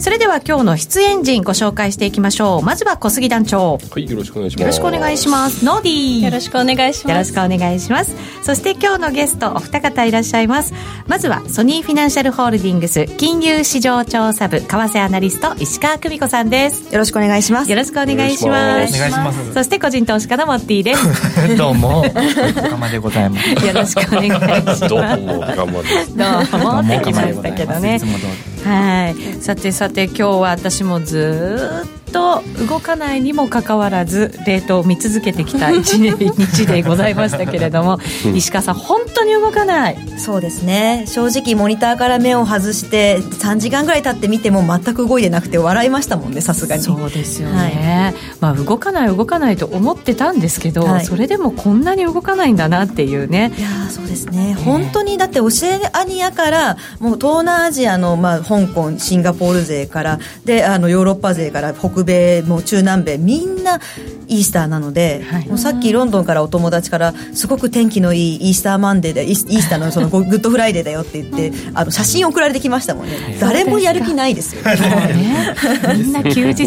それでは今日の出演陣ご紹介していきましょう。まずは小杉団長。はいよろしくお願いします。よろしくお願いします。ノーディー。よろしくお願いします。よろしくお願いします。そして今日のゲストお二方いらっしゃいます。まずはソニーフィナンシャルホールディングス金融市場調査部為替アナリスト石川久美子さんです。よろしくお願いします。よろしくお願いします。お願いします。そして個人投資家のモッティです。どうも。おかまでございます。よろしくお願いします。どうも頑張ります。どうも。ってきましたけどね。いつも通りはい。さてさて今日は私もずっと動かないにもかかわらずレートを見続けてきた 一日でございましたけれども石川さん本当に動かない？そうですね。正直モニターから目を外して3時間ぐらい経って見ても全く動いてなくて笑いましたもんねさすがに。そうですよね、まあ、動かない動かないと思ってたんですけど、はい。それでもこんなに動かないんだなっていうね。いやーそうですね、本当にだってオセアニアからもう東南アジアの、まあ、香港シンガポール勢からであのヨーロッパ勢から北米もう中南米みんなイースターなので、はい。もうさっきロンドンからお友達からすごく天気のいい Easter Monday で イースターのその Good Friday だよって言ってあの写真送られてきましたもんね。誰もやる気ないですよ ね、みんな休日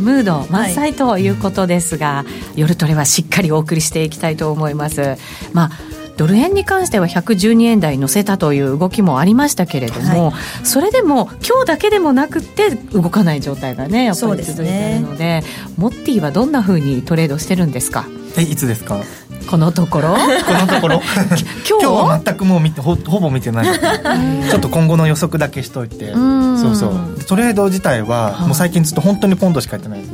ムード満載ということですが、夜トレはしっかりお送りしていきたいと思います。まあドル円に関しては112円台乗せたという動きもありましたけれども、それでも今日だけでもなくって動かない状態がねやっぱり続いているのでモッティはどんなふうにトレードしてるんですか？えいつですか？このところ？このところ？今日？今日は全くもう見てほほぼ見てない。ちょっと今後の予測だけしといて。ん。そうそう。トレード自体はもう最近ずっと本当にポンドしかやってないで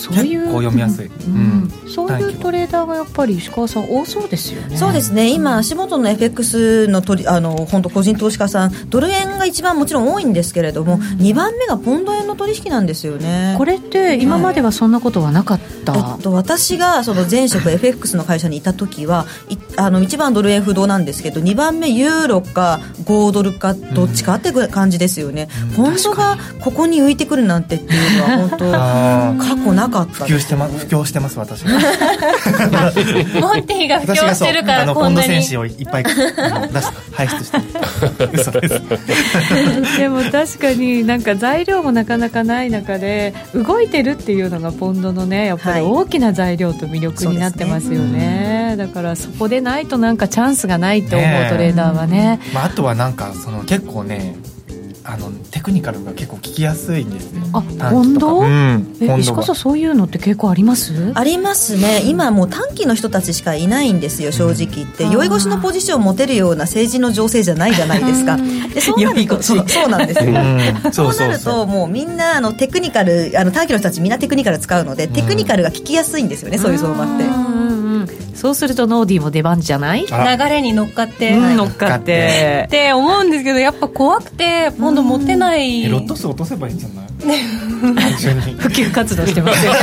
そういう結構読みやすい、ううん。んそういうトレーダーがやっぱり石川さん多そうですよね。そうですね。今足元の FX の取りあの本当個人投資家さんドル円が一番もちろん多いんですけれども、2番目がポンド円の取引なんですよね。これって今まではそんなことはなかった、えっと、私がその前職 FX の会社にいた時はいあの1番ドル円不動なんですけど2番目ユーロか5ドルかどっちかって感じですよね、ポンドがここに浮いてくるなんてっていうのは本 あ当過去なかった普及してます布教してます私が モンティが布教し私がそうてるからあのポンドこんなに。戦士をいっぱいあの 出し排出して 嘘です。でも確かになんか材料もなかなかない中で動いてるっていうのがポンドのねやっぱりはい。大きな材料と魅力になってますよね,、だからそこでないとなんかチャンスがないと思うトレーダーはね。まあ、あとはなんかその結構ねあのテクニカルが結構聞きやすいんですよ。あ短期とか。ポンドうんえ石川さんそういうのって結構あります？ありますね。今もう短期の人たちしかいないんですよ正直言って。うん酔い越しのポジションを持てるような政治の情勢じゃないじゃないですか。でそうなる酔い越しと。そうそうなんですよ。うん。そうなるともうみんなあのテクニカルあの短期の人たちみんなテクニカル使うのでテクニカルが聞きやすいんですよね、そういう相場ってうん。そうするとノーディーも出番じゃない？流れに乗っかって、うん。っ乗っかって。て思うんですけどやっぱ怖くてポンド持ってない。えロット数落とせばいいんじゃない？普及活動してますよ。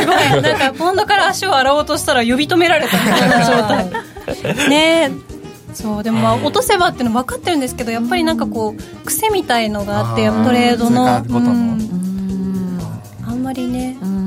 すごい。なんかポンドから足を洗おうとしたら呼び止められたみたいな状態。ねえ。そうでもまあ落とせばっていうの分かってるんですけどやっぱりなんかこう癖みたいのがあってトレードの。うん。あんまりね。うん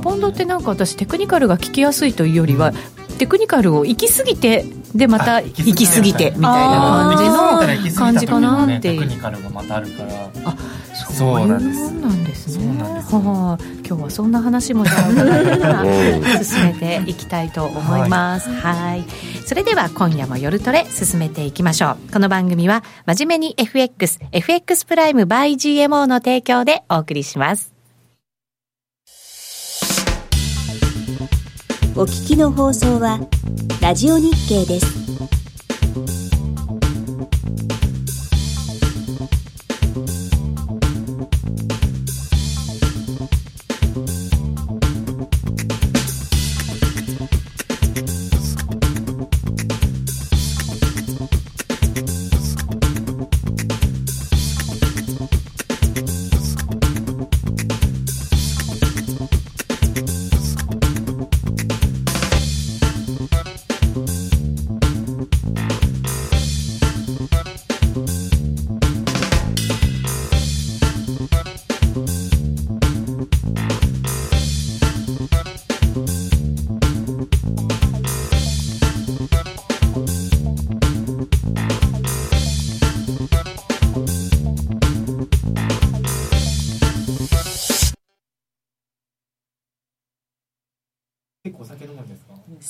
ポンドってなんか私テクニカルが聞きやすいというよりは、テクニカルを行き過ぎてでまたあ行き過ぎてみたいな感じの感じかなっていう。テクニカルがまたあるから。あそそうなんですんなんです。ねすは。あ今日はそんな話もじゃあ進めていきたいと思います。はい。それでは今夜も夜トレ進めていきましょう。この番組は真面目に FXFX プライム by GMO の提供でお送りしますお聞きの放送はラジオ日経です。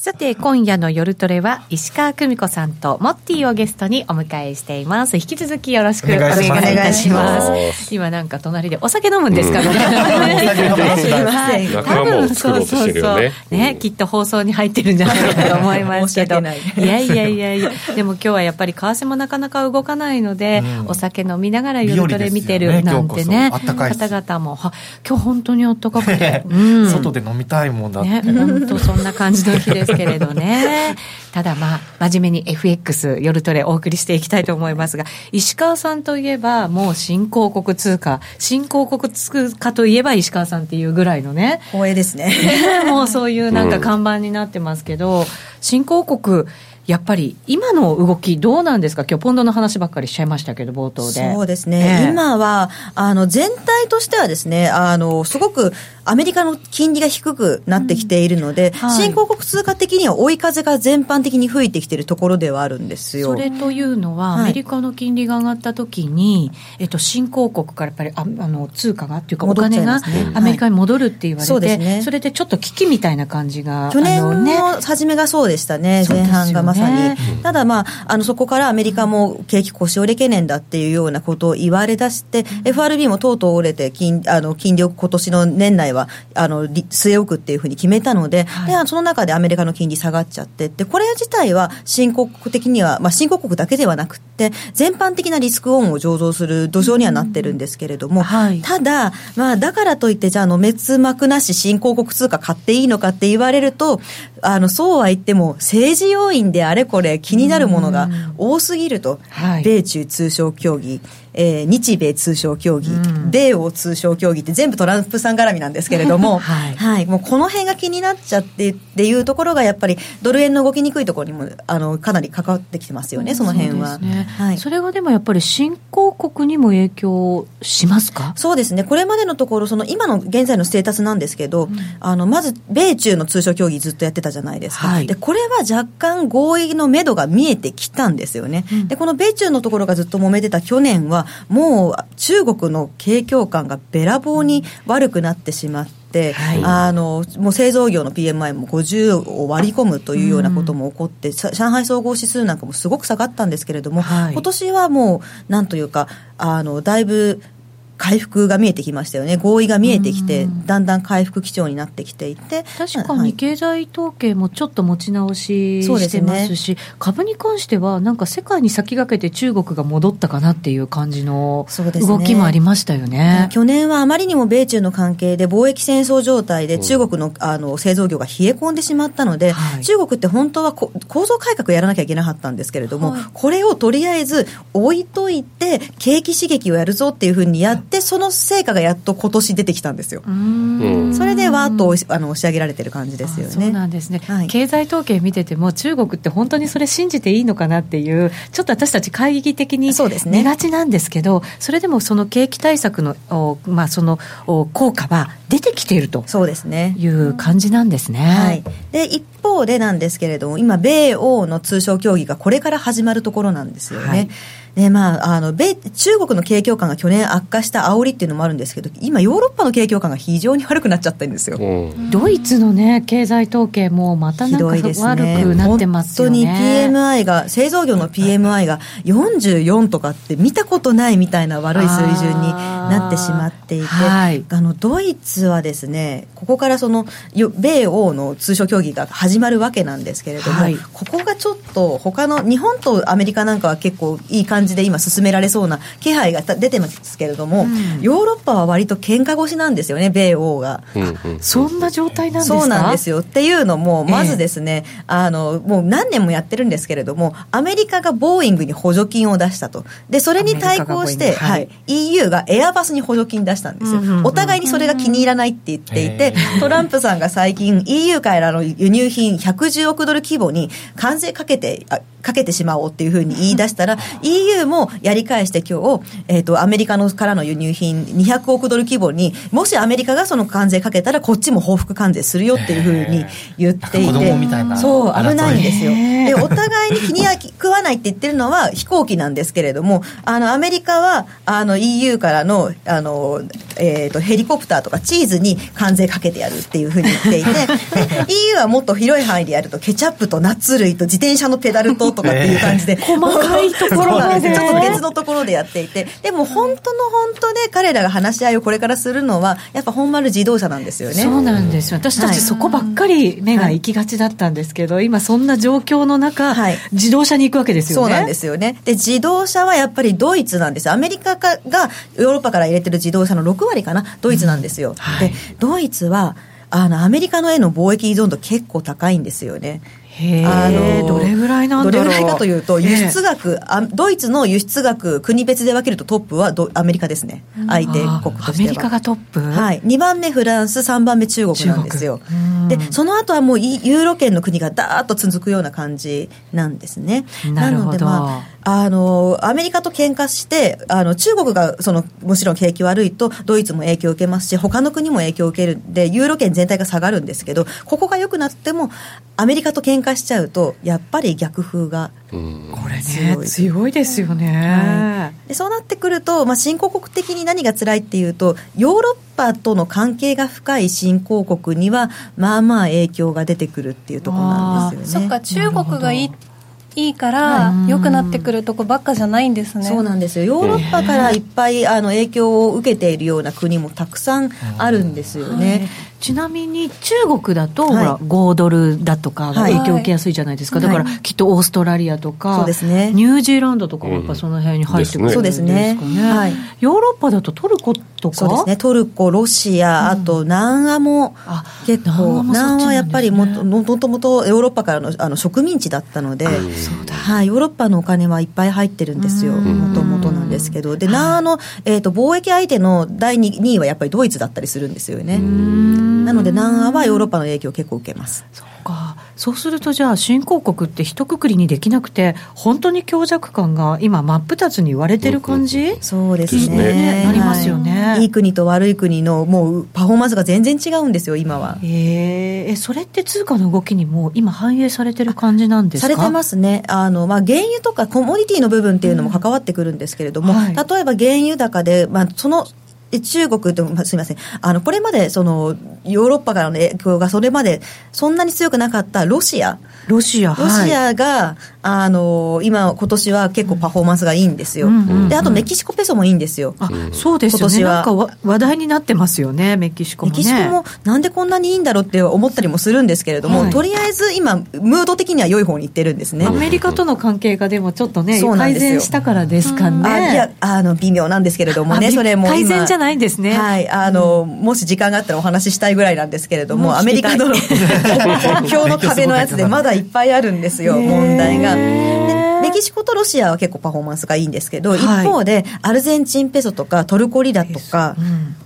さて、今夜の夜トレは、石川久美子さんとモッティをゲストにお迎えしています。引き続きよろしくお願いいたします。今なんか隣でお酒飲むんですからね。はい。多分、そうそうそう。ね、きっと放送に入ってるんじゃないかと思いますけど。いやいやいやいや、でも今日はやっぱり為替もなかなか動かないので、お酒飲みながら夜トレ見てるなんてね、方々も、今日本当にあったかくて。外で飲みたいもんだって。ね、本当そんな感じの日ですけれどね。ただまあ、真面目に FX 夜トレお送りしていきたいと思いますが、石川さんといえば、もう新興国通貨、新興国通貨といえば石川さんっていうぐらいのね。光栄ですね。もうそういうなんか看板になってますけど、うん、新興国、やっぱり今の動きどうなんですか？今日ポンドの話ばっかりしちゃいましたけど冒頭で。そうですね、えー、今はあの全体としてはですねあのすごくアメリカの金利が低くなってきているので、うん。はい、新興国通貨的には追い風が全般的に吹いてきているところではあるんですよ。それというのは、はい、アメリカの金利が上がった時に、えっと、新興国からやっぱりああの通貨がっていうかお金がアメリカに戻るって言われて、はい、そね、それでちょっと危機みたいな感じが去年の初めがそうでしたね。前半がまさに、ただ、まあ、あのそこからアメリカも景気腰折れ懸念だっていうようなことを言われ出して、うん、FRB もとうとう折れて金あの金利を今年の年内はあの据え置くっていうふうに決めたのではい、でその中でアメリカの金利下がっちゃってでこれ自体は新興国的には、まあ、新興国だけではなくて全般的なリスクオンを醸造する土壌にはなってるんですけれども、うんはい、ただ、まあ、だからといってじゃあの滅幕なし新興国通貨買っていいのかって言われるとあのそうは言っても政治要因であれこれ気になるものが多すぎると、はい、米中通商協議えー、日米通商協議、うん、米欧通商協議って全部トランプさん絡みなんですけれども、はい、はい、もうこの辺が気になっちゃってっていうところがやっぱりドル円の動きにくいところにもあのかなり関わってきてますよね、その辺は。そね、はい、それはでもやっぱり新興国にも影響しますか？そうですね、これまでのところ、その今の現在のステータスなんですけど、うん、あのまず米中の通商協議ずっとやってたじゃないですか、はい、でこれは若干合意のめどが見えてきたんですよね、うん、でこの米中のところがずっと揉めてた去年は、もう中国の景況感がべらぼうに悪くなってしまって、はい、あのもう製造業の PMI も50を割り込むというようなことも起こって、うん、上海総合指数なんかもすごく下がったんですけれども、はい、今年はもうなんというかあのだいぶ回復が見えてきましたよね、合意が見えてきて、だんだん回復基調になってきていて、確かに経済統計もちょっと持ち直ししてますし、ね、株に関しては、なんか世界に先駆けて中国が戻ったかなっていう感じの動きもありましたよね、ね、去年はあまりにも米中の関係で、貿易戦争状態で、中国のあの製造業が冷え込んでしまったので、はい、中国って本当は構造改革やらなきゃいけなかったんですけれども、はい、これをとりあえず置いといて、景気刺激をやるぞっていうふうにやって、でその成果がやっと今年出てきたんですよ。それでわーっとあの押し上げられてる感じですよね。そうなんですね、はい、経済統計見てても中国って本当にそれ信じていいのかなっていうちょっと私たち懐疑的に寝がちなんですけどそれでもその景気対策のまあその効果は出てきているとそうですねいう感じなんですね。はい、で一方でなんですけれども今米欧の通商協議がこれから始まるところなんですよね。はいねまあ、あの米中国の景況感が去年悪化した煽りっていうのもあるんですけど今ヨーロッパの景況感が非常に悪くなっちゃったんですよ、うん、ドイツのね経済統計もまたなんか悪くなってますよね。本当に PMI が製造業の PMI が44とかって見たことないみたいな悪い水準になってしまっていて、はい、あのドイツはですねここからその米欧の通商協議が始まるわけなんですけれども、はい、ここがちょっと他の日本とアメリカなんかは結構いい感じじで今進められそうな気配が出てますけれども、うん、ヨーロッパは割と喧嘩腰なんですよね米欧が、そんな状態なんですか？そうなんですよ。っていうのもまずですね、えー、あのもう何年もやってるんですけれどもアメリカがボーイングに補助金を出したと。でそれに対抗して、はい、EU がエアバスに補助金出したんですよ、お互いにそれが気に入らないって言っていて、トランプさんが最近 EU からの輸入品110億ドル規模に関税かけてかけてしまおうっていうふうに言い出したら EU もやり返して今日、えーと、アメリカのからの輸入品200億ドル規模にもしアメリカがその関税かけたらこっちも報復関税するよっていうふうに言っていてそう危ないんですよ。でお互いに気に食わないって言ってるのは飛行機なんですけれどもあのアメリカはあの EU からのあの、えー、とヘリコプターとかチーズに関税かけてやるっていうふうに言っていてで EU はもっと広い範囲でやるとケチャップとナッツ類と自転車のペダルととかっていう感じで、細かいところまで。ちょっと別のところでやっていて。でも本当の本当で彼らが話し合いをこれからするのはやっぱ本丸自動車なんですよね。そうなんですよ。私たちそこばっかり目が行きがちだったんですけど、今そんな状況の中、はい。自動車に行くわけですよね。そうなんですよね。で、自動車はやっぱりドイツなんです。アメリカがヨーロッパから入れてる自動車の6割かな、ドイツなんですよ。はい。で、ドイツは、あの、アメリカのへの貿易依存度結構高いんですよね。へえどれぐらいなんだろう。どれぐらいかというと、ええ輸出額、あドイツの輸出額、国別で分けるとトップはドアメリカですね。相手国としては。あアメリカがトップ？はい、2番目フランス3番目中国なんですよ。でその後はもういユーロ圏の国がダーッと続くような感じなんですね。なるほど。のでまああのアメリカと喧嘩してあの中国がそのもちろん景気悪いとドイツも影響を受けますし他の国も影響を受けるんでユーロ圏全体が下がるんですけどここが良くなってもアメリカと喧嘩しちゃうとやっぱり逆風がうん。これね強い。強いですよね、でそうなってくると、まあ、新興国的に何が辛いっていうとヨーロッパとの関係が深い新興国にはまあまあ影響が出てくるっていうところなんですよね。そっか中国がいいいいから良くなってくるとこばっかじゃないんですね。そうなんですよ。ヨーロッパからいっぱいあの影響を受けているような国もたくさんあるんですよね。ちなみに中国だと、はい。ほら5ドルだとか影響を受けやすいじゃないですか、はい。だからきっとオーストラリアとか、そうですね。ニュージーランドとかもやっぱその辺に入ってくるんそうでかですすね。ね、はい。ヨーロッパだとトルコとか？そうですね。トルコ、ロシア、あと南アもあ結構、南アはやっぱりもなんですともともとヨーロッパからのあの植民地だったので、そうだはい、ヨーロッパのお金はいっぱい入ってるんですよ、もともとなんですけど、で、南アの、えー、と貿易相手の第 2, 2位はやっぱりドイツだったりするんですよね。なので、南アはヨーロッパの影響を結構受けます。そうか。そうするとじゃあ新興国って一括りにできなくて本当に強弱感が今真っ二つに割れてる感じ、そうですですね。ねなりますよね。はい。いい国と悪い国のもうパフォーマンスが全然違うんですよ、今は。えー。えそれって通貨の動きにも今反映されてる感じなんですか？されてますね。あの、まあ、原油とかコモディティの部分っていうのも関わってくるんですけれども、はい。例えば原油高で、まあ、そのえ中国と、まあすみません。あのこれまでそのヨーロッパからの影響がそれまでそんなに強くなかったロシア。ロシアロシはいアが、あの今今年は結構パフォーマンスがいいんですよ、うんうんうん。であとメキシコペソもいいんですよ、あそうですよね。今年は。なんかわ話題になってますよねメキシコもね。メキシコもなんでこんなにいいんだろうって思ったりもするんですけれども、はい。とりあえず今、ムード的には良い方に行ってるんですね。アメリカとの関係がでもちょっとね改善したからですかね。あいやあの微妙なんですけれどもねそれも今ないんですね。はい。あの、もし時間があったらお話ししたいぐらいなんですけれどもアメリカの聞国境の壁のやつで まだいっぱいあるんですよ問題が。でメキシコとロシアは結構パフォーマンスがいいんですけど、はい。一方でアルゼンチンペソとかトルコリラとか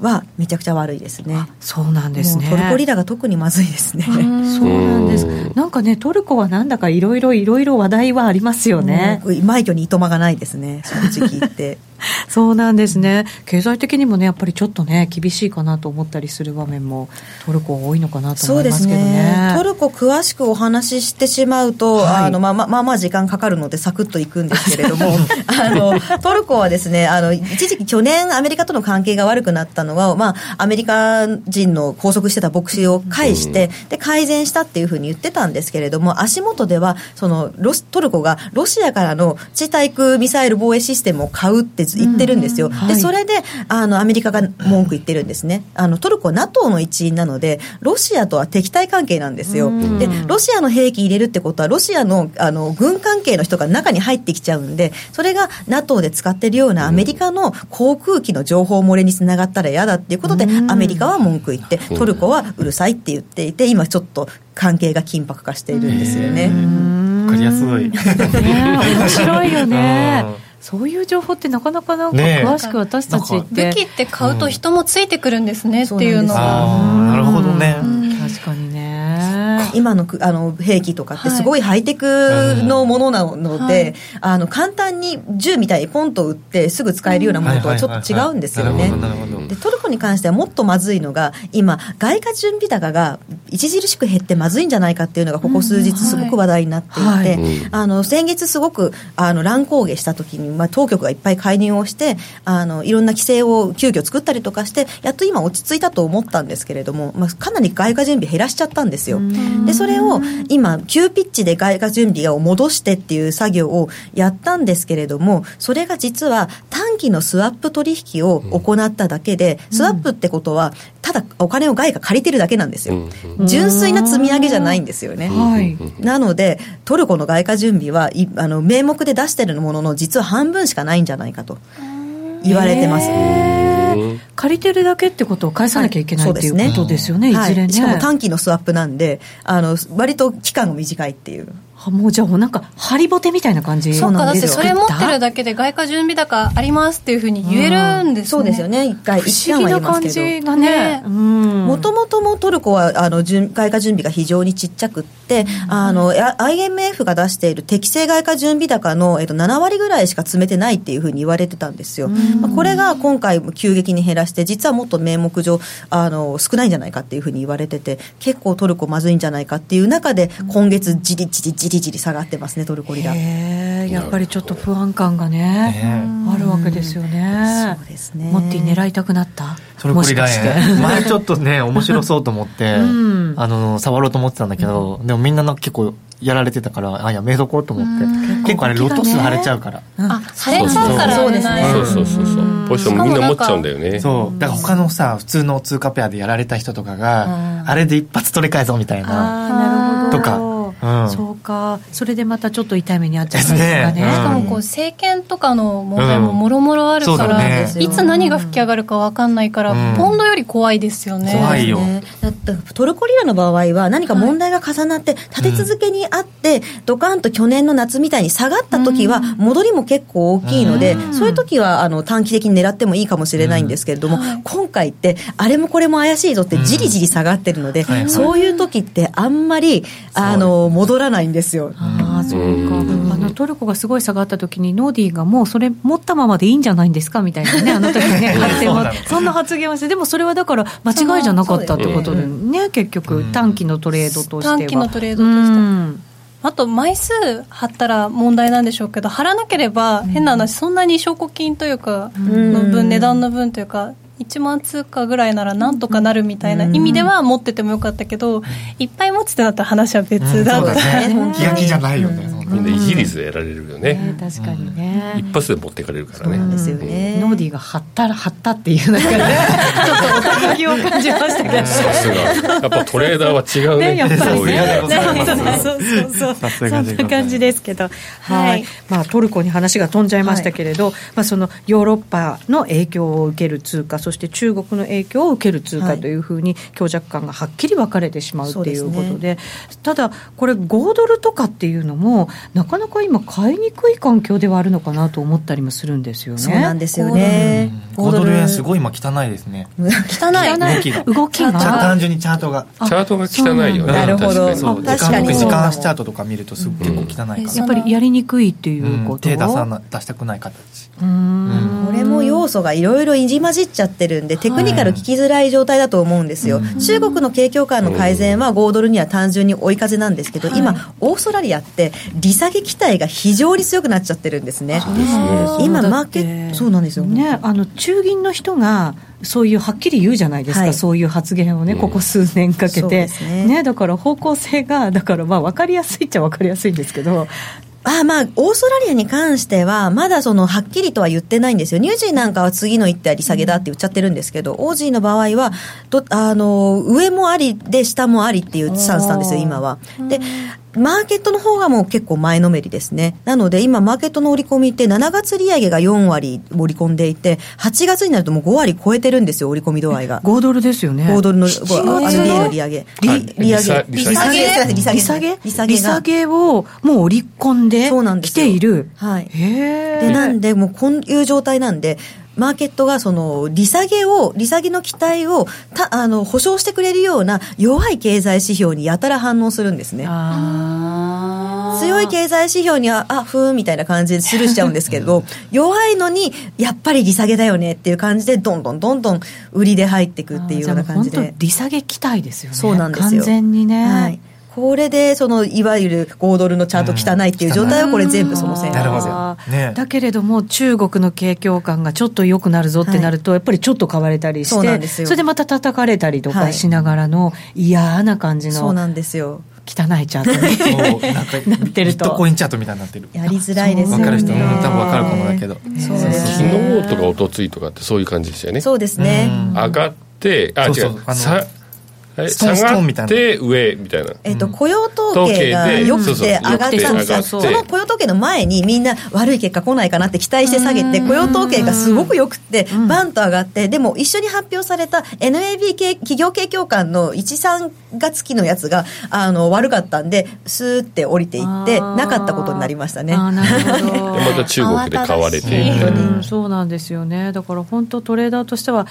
はめちゃくちゃ悪いですね。そうなんですね。トルコリラが特にまずいですね。そうなんです。なんかねトルコはなんだかいろいろいろいろ話題はありますよね。もう枚挙にいとまがないですね正直言って。そうなんですね。経済的にもねやっぱりちょっとね厳しいかなと思ったりする場面もトルコは多いのかなと思いますけどね。ね。トルコ詳しくお話ししてしまうと、はい。あのまあまあまあまあ時間かかるのでサクッといくんですけれども、あのトルコはですね、あの一時期去年アメリカとの関係が悪くなったのは、まあアメリカ人の拘束してた牧師を返して、で改善したっていうふうに言ってたんですけれども、足元ではそのロストルコがロシアからの地対空ミサイル防衛システムを買うって言ってるんですよ。はいでそれであのアメリカが文句言ってるんですね。あのトルコは NATO の一員なので、ロシアとは敵対関係なんですよ。で、ロシアの兵器入れるってことは、ロシアのあの軍関係の人が中に入ってきちゃうんで、それが NATO で使ってるようなアメリカの航空機の情報漏れにつながったら嫌だっていうことで、アメリカは文句言って、トルコはうるさいって言っていて、今ちょっと関係が緊迫化しているんですよね。わかりやすい。ね面白いよね うんそういう情報ってなかなかなんか詳しく私たちって、武器って買うと人もついてくるんですねっていうのが。なるほどね。今のくあの兵器とかってすごいハイテクのものなので、はい。あの簡単に銃みたいにポンと撃ってすぐ使えるようなものとはちょっと違うんですよね。でトルコに関してはもっとまずいのが今外貨準備高が著しく減ってまずいんじゃないかっていうのがここ数日すごく話題になっていて、あの先月すごくあの乱高下した時に、まあ、当局がいっぱい介入をしてあのいろんな規制を急遽作ったりとかしてやっと今落ち着いたと思ったんですけれども、まあ、かなり外貨準備減らしちゃったんですよでそれを今急ピッチで外貨準備を戻してっていう作業をやったんですけれどもそれが実は短期のスワップ取引を行っただけで、スワップってことはただお金を外貨借りてるだけなんですよ、純粋な積み上げじゃないんですよね、はい。なので、トルコの外貨準備はいあの名目で出してるものの、実は半分しかないんじゃないかと言われてます。借りてるだけってことを返さなきゃいけない、はいっていうことですよね、はいいずれね。しかも短期のスワップなんで、あの割と期間が短いっていう。あもうじゃあ、なんか、ハリボテみたいな感じそうかだってなんですよそれ持ってるだけで外貨準備高ありますっていうふうに言えるんですね、そうですよね、一回、不一思議な感旦は言いますけど。じがねね。うんもともともトルコはあの準外貨準備が非常にちっちゃくって、あのや IMF が出している適正外貨準備高の、えっと、7割ぐらいしか詰めてないっていうふうに言われてたんですよ、まあ、これが今回、急激に減らして、実はもっと名目上あの、少ないんじゃないかっていうふうに言われてて、結構トルコまずいんじゃないかっていう中で、今月、じりじりじりじり下がってますね、トルコリラ。やっぱりちょっと不安感がねね。あるわけですよね。そうですね。もって狙いたくなった？トルコリラもしかして。円前ちょっとね面白そうと思って、ん。あの触ろうと思ってたんだけど、でもみんななんか結構やられてたからあやめとこうと思って。結構あれロト数腫れちゃうから。あ晴れちゃう。からそうですね。そうそうそう。そうポジションみんな持っちゃうんだよね。そう。だから他のさ普通の通貨ペアでやられた人とかがあれで一発取り返そうみたいな。とかうん。そうか。それでまたちょっと痛い目に遭っちゃったんですがねですねしかもこう政権とかの問題ももろもろあるから、ね。いつ何が吹き上がるか分かんないから、うん。ポンドより怖いですよね。怖いよ。ね。だってトルコリラの場合は何か問題が重なって立て続けにあって、ドカンと去年の夏みたいに下がった時は戻りも結構大きいので、そういう時はあの短期的に狙ってもいいかもしれないんですけれども、今回ってあれもこれも怪しいぞってじりじり下がってるので、そういう時ってあんまりあの戻らないんですよ。ああそうか、あのトルコがすごい下がった時にノーディーがもうそれ持ったままでいいんじゃないんですかみたいなね あの時ね発言はそんな発言をしてでもそれはだから間違いじゃなかったってことでね結局短期のトレードとしては。短期のトレードとしては。うん。あと枚数貼ったら問題なんでしょうけど貼らなければ変な話そんなに証拠金というかの分値段の分というか1万通貨ぐらいならなんとかなるみたいな意味では持っててもよかったけどいっぱい持つってなったら話は別だった。そうだね。気が気じゃないよね、みんなイギリスでやられるよね。ね確かにね、一発で持っていかれるからね。なんですよね。ノーディーが張ったら張ったっていうなんかね ちょっとおたを感じましたけど。さすが。やっぱトレーダーは違うね。ねやっぱりそういうねのねそうそうそうそがでございます。んな感じですけど、はい、はい。まあトルコに話が飛んじゃいましたけれど、まあそのヨーロッパの影響を受ける通貨、そして中国の影響を受ける通貨はいというふうに強弱感がはっきり分かれてしまうっていうことそうで、ただこれ5ドルとかっていうのもなかなか今買いにくい環境ではあるのかなと思ったりもするんですよね。そうなんですよね。5ドル円すごい今汚いですね。汚い動きが動きが。ちゃ単純にチャートが。チャートが汚いよね。なるほど。確かにそう。時確かに。間時間足チャートとか見るとす結構汚いから、やっぱりやりにくいっていううん。こと、手出さな出したくない形。うーんこれも要素がいろいろ入り混じっちゃってるんで、テクニカル聞きづらい状態だと思うんですよ。中国の景況感の改善は5ドルには単純に追い風なんですけど、今、オーストラリアって利下げ期待が非常に強くなっちゃってるんですね。今、マーケット、そうなんですよ。ね、あの中銀の人がそういうはっきり言うじゃないですか、はい。そういう発言をね、ここ数年かけて、ですね。だから方向性が、だからまあ分かりやすいっちゃ分かりやすいんですけど、あまあ、オーストラリアに関しては、まだその、はっきりとは言ってないんですよ。ニュージーなんかは次の一手は利下げだって言っちゃってるんですけど、オージーの場合は、どあの、上もありで下もありっていうスタンスなんですよ、今は。で、マーケットの方がもう結構前のめりですね。なので今マーケットの織り込みって7月利上げが4割織り込んでいて、8月になるともう5割超えてるんですよ、織り込み度合いが。5ドルですよね。5ドルの、RBA の利上げ。利はい利上げ。利下利下利下げ。利下げ利下げ利利下げをもう織り込んでそうなんできている。はい。へで、ーなんで、もうこういう状態なんで、マーケットがその利下げを利下げの期待をたあの保証してくれるような弱い経済指標にやたら反応するんですね。強い経済指標には、あ、ふーんみたいな感じでスルーしちゃうんですけど、弱いのに、やっぱり利下げだよねっていう感じで、どんどんどんどん売りで入っていくっていうような感じでじ。利下げ期待ですよねそうなんですよ完全にね、はい。これで、その、いわゆる5ドルのチャート汚いっていう状態は、これ全部そのせいなるほど。ね。だけれども中国の景況感がちょっと良くなるぞってなると、やっぱりちょっと買われたりしてそうなんですよ。れでまた叩かれたりとはいかしながらの嫌な感じのそうなんですよ。汚いチャートに なんかなってると。ビットコインチャートみたいになってる。やりづらいですよね。わかる人も多分わかるかもだけど。そうです昨ね。日とか一昨日とかってそういう感じでしたよね。そうですね。上がってあそうそう。違うストーンストンみたいな。て上みたいな。えっと、雇用統計が良くて上がったんですよ。その雇用統計の前にみんな悪い結果来ないかなって期待して下げて、雇用統計がすごく良くて、バンと上がって、でも一緒に発表された NAB 系企業景況感の1、3月期のやつが、あの、悪かったんで、スーって降りていって、なかったことになりましたね。なるほど。でまた中国で買われていうん。そうなんですよね。だから本当トレーダーとしては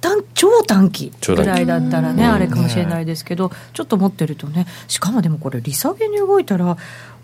短超短期超短期。ぐらいだったらね、あれかもしれないですけど、ちょっと持ってるとねしかもでもこれ利下げに動いたら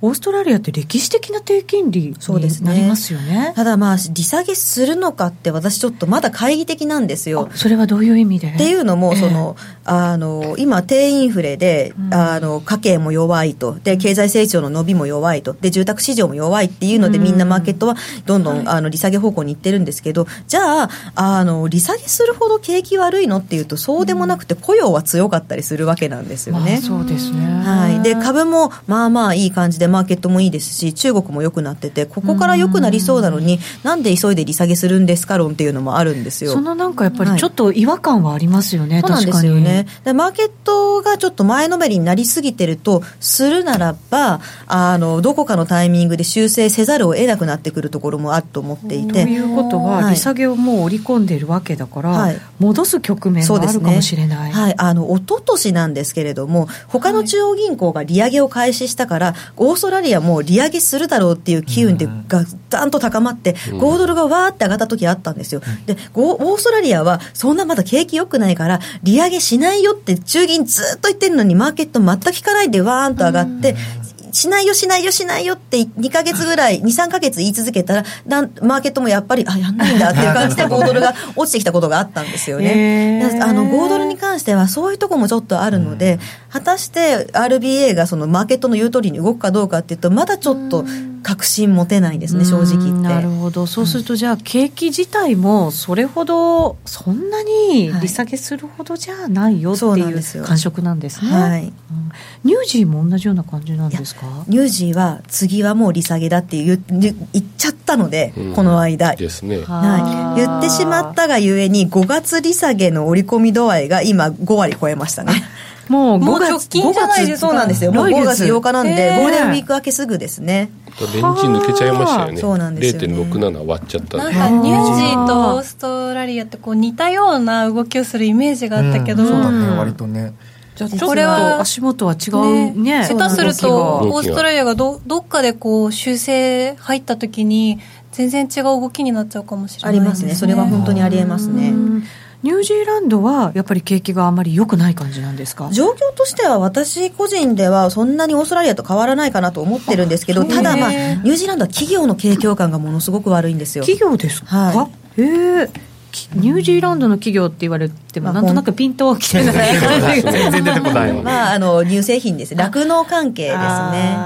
オーストラリアって歴史的な低金利にそうですね。なりますよね。ただまあ、利下げするのかって私ちょっとまだ懐疑的なんですよ。あそれはどういう意味で？っていうのも、ええ。その、あの、今、低インフレで、あの、家計も弱いと。で、経済成長の伸びも弱いと。で、住宅市場も弱いっていうので、みんなマーケットはどんどん、あの、利下げ方向に行ってるんですけど、じゃあ、あの、利下げするほど景気悪いのっていうと、そうでもなくて、雇用は強かったりするわけなんですよね。まあそうですね。はい、で株もまあまあいい感じでマーケットもいいですし中国も良くなっててここから良くなりそうなのになんで急いで利下げするんですか論っていうのもあるんですよそのなんかやっぱりちょっと違和感はありますよね、そうなんですよね。でマーケットがちょっと前のめりになりすぎてると、するならば、あの、どこかのタイミングで修正せざるを得なくなってくるところもあると思っていて。ということは、はい利下げをもう織り込んでいるわけだから、はい戻す局面があるかもしれない。はい。あの、一昨年なんですけれども、他の中央銀行が利上げを開始したから、オーストラリアも利上げするだろうっていう機運でがダンと高まって、5ドルがわーって上がった時あったんですよ。で、ゴオーストラリアはそんなまだ景気良くないから、利上げしないよって中銀ずっと言ってるのに、マーケット全く聞かないでわーんと上がって、しないよ、しないよ、しないよって2ヶ月ぐらい、2、3ヶ月言い続けたら、なんマーケットもやっぱり、あ、やんないんだっていう感じで 5ドルが落ちてきたことがあったんですよね。へー。であの、5ドルに関してはそういうところもちょっとあるので、果たして RBA がそのマーケットの言う通りに動くかどうかっていうと、まだちょっと確信持てないですね、正直言って。ほど。そうするとじゃあ景気自体もそれほどそんなに利下げするほどじゃないよっていう感触なんですね、はい。うん。ニュージーも同じような感じなんですか？ニュージーは次はもう利下げだって言言っちゃったので、うん。この間。ですね。はい、言ってしまったがゆえに5月利下げの織り込み度合いが今5割超えましたね。もう5もう月直近じゃないですか。5月そうなんですよ。もう来月5月。8日なんで、え。ーゴールデンウィーク明けすぐですね。レンジ抜けちゃいましたよね。そうなんですよね0.67割っちゃったなんでかニュージーとオーストラリアってこう似たような動きをするイメージがあったけど、うん。そうだねうん割とねこれは足元は違うね。下手するとオーストラリアがどどっかでこう修正入った時に全然違う動きになっちゃうかもしれないありますね。それは本当にありえますね。うんニュージーランドはやっぱり景気があまり良くない感じなんですか？状況としては私個人ではそんなにオーストラリアと変わらないかなと思ってるんですけど、ただまあ、ニュージーランドは企業の景況感がものすごく悪いんですよ。企業ですか、はへえきニュージーランドの企業って言われても、まあなんとなくピントきてない全然出てこないわ。まあ、あの、乳製品です。酪農関係ですね。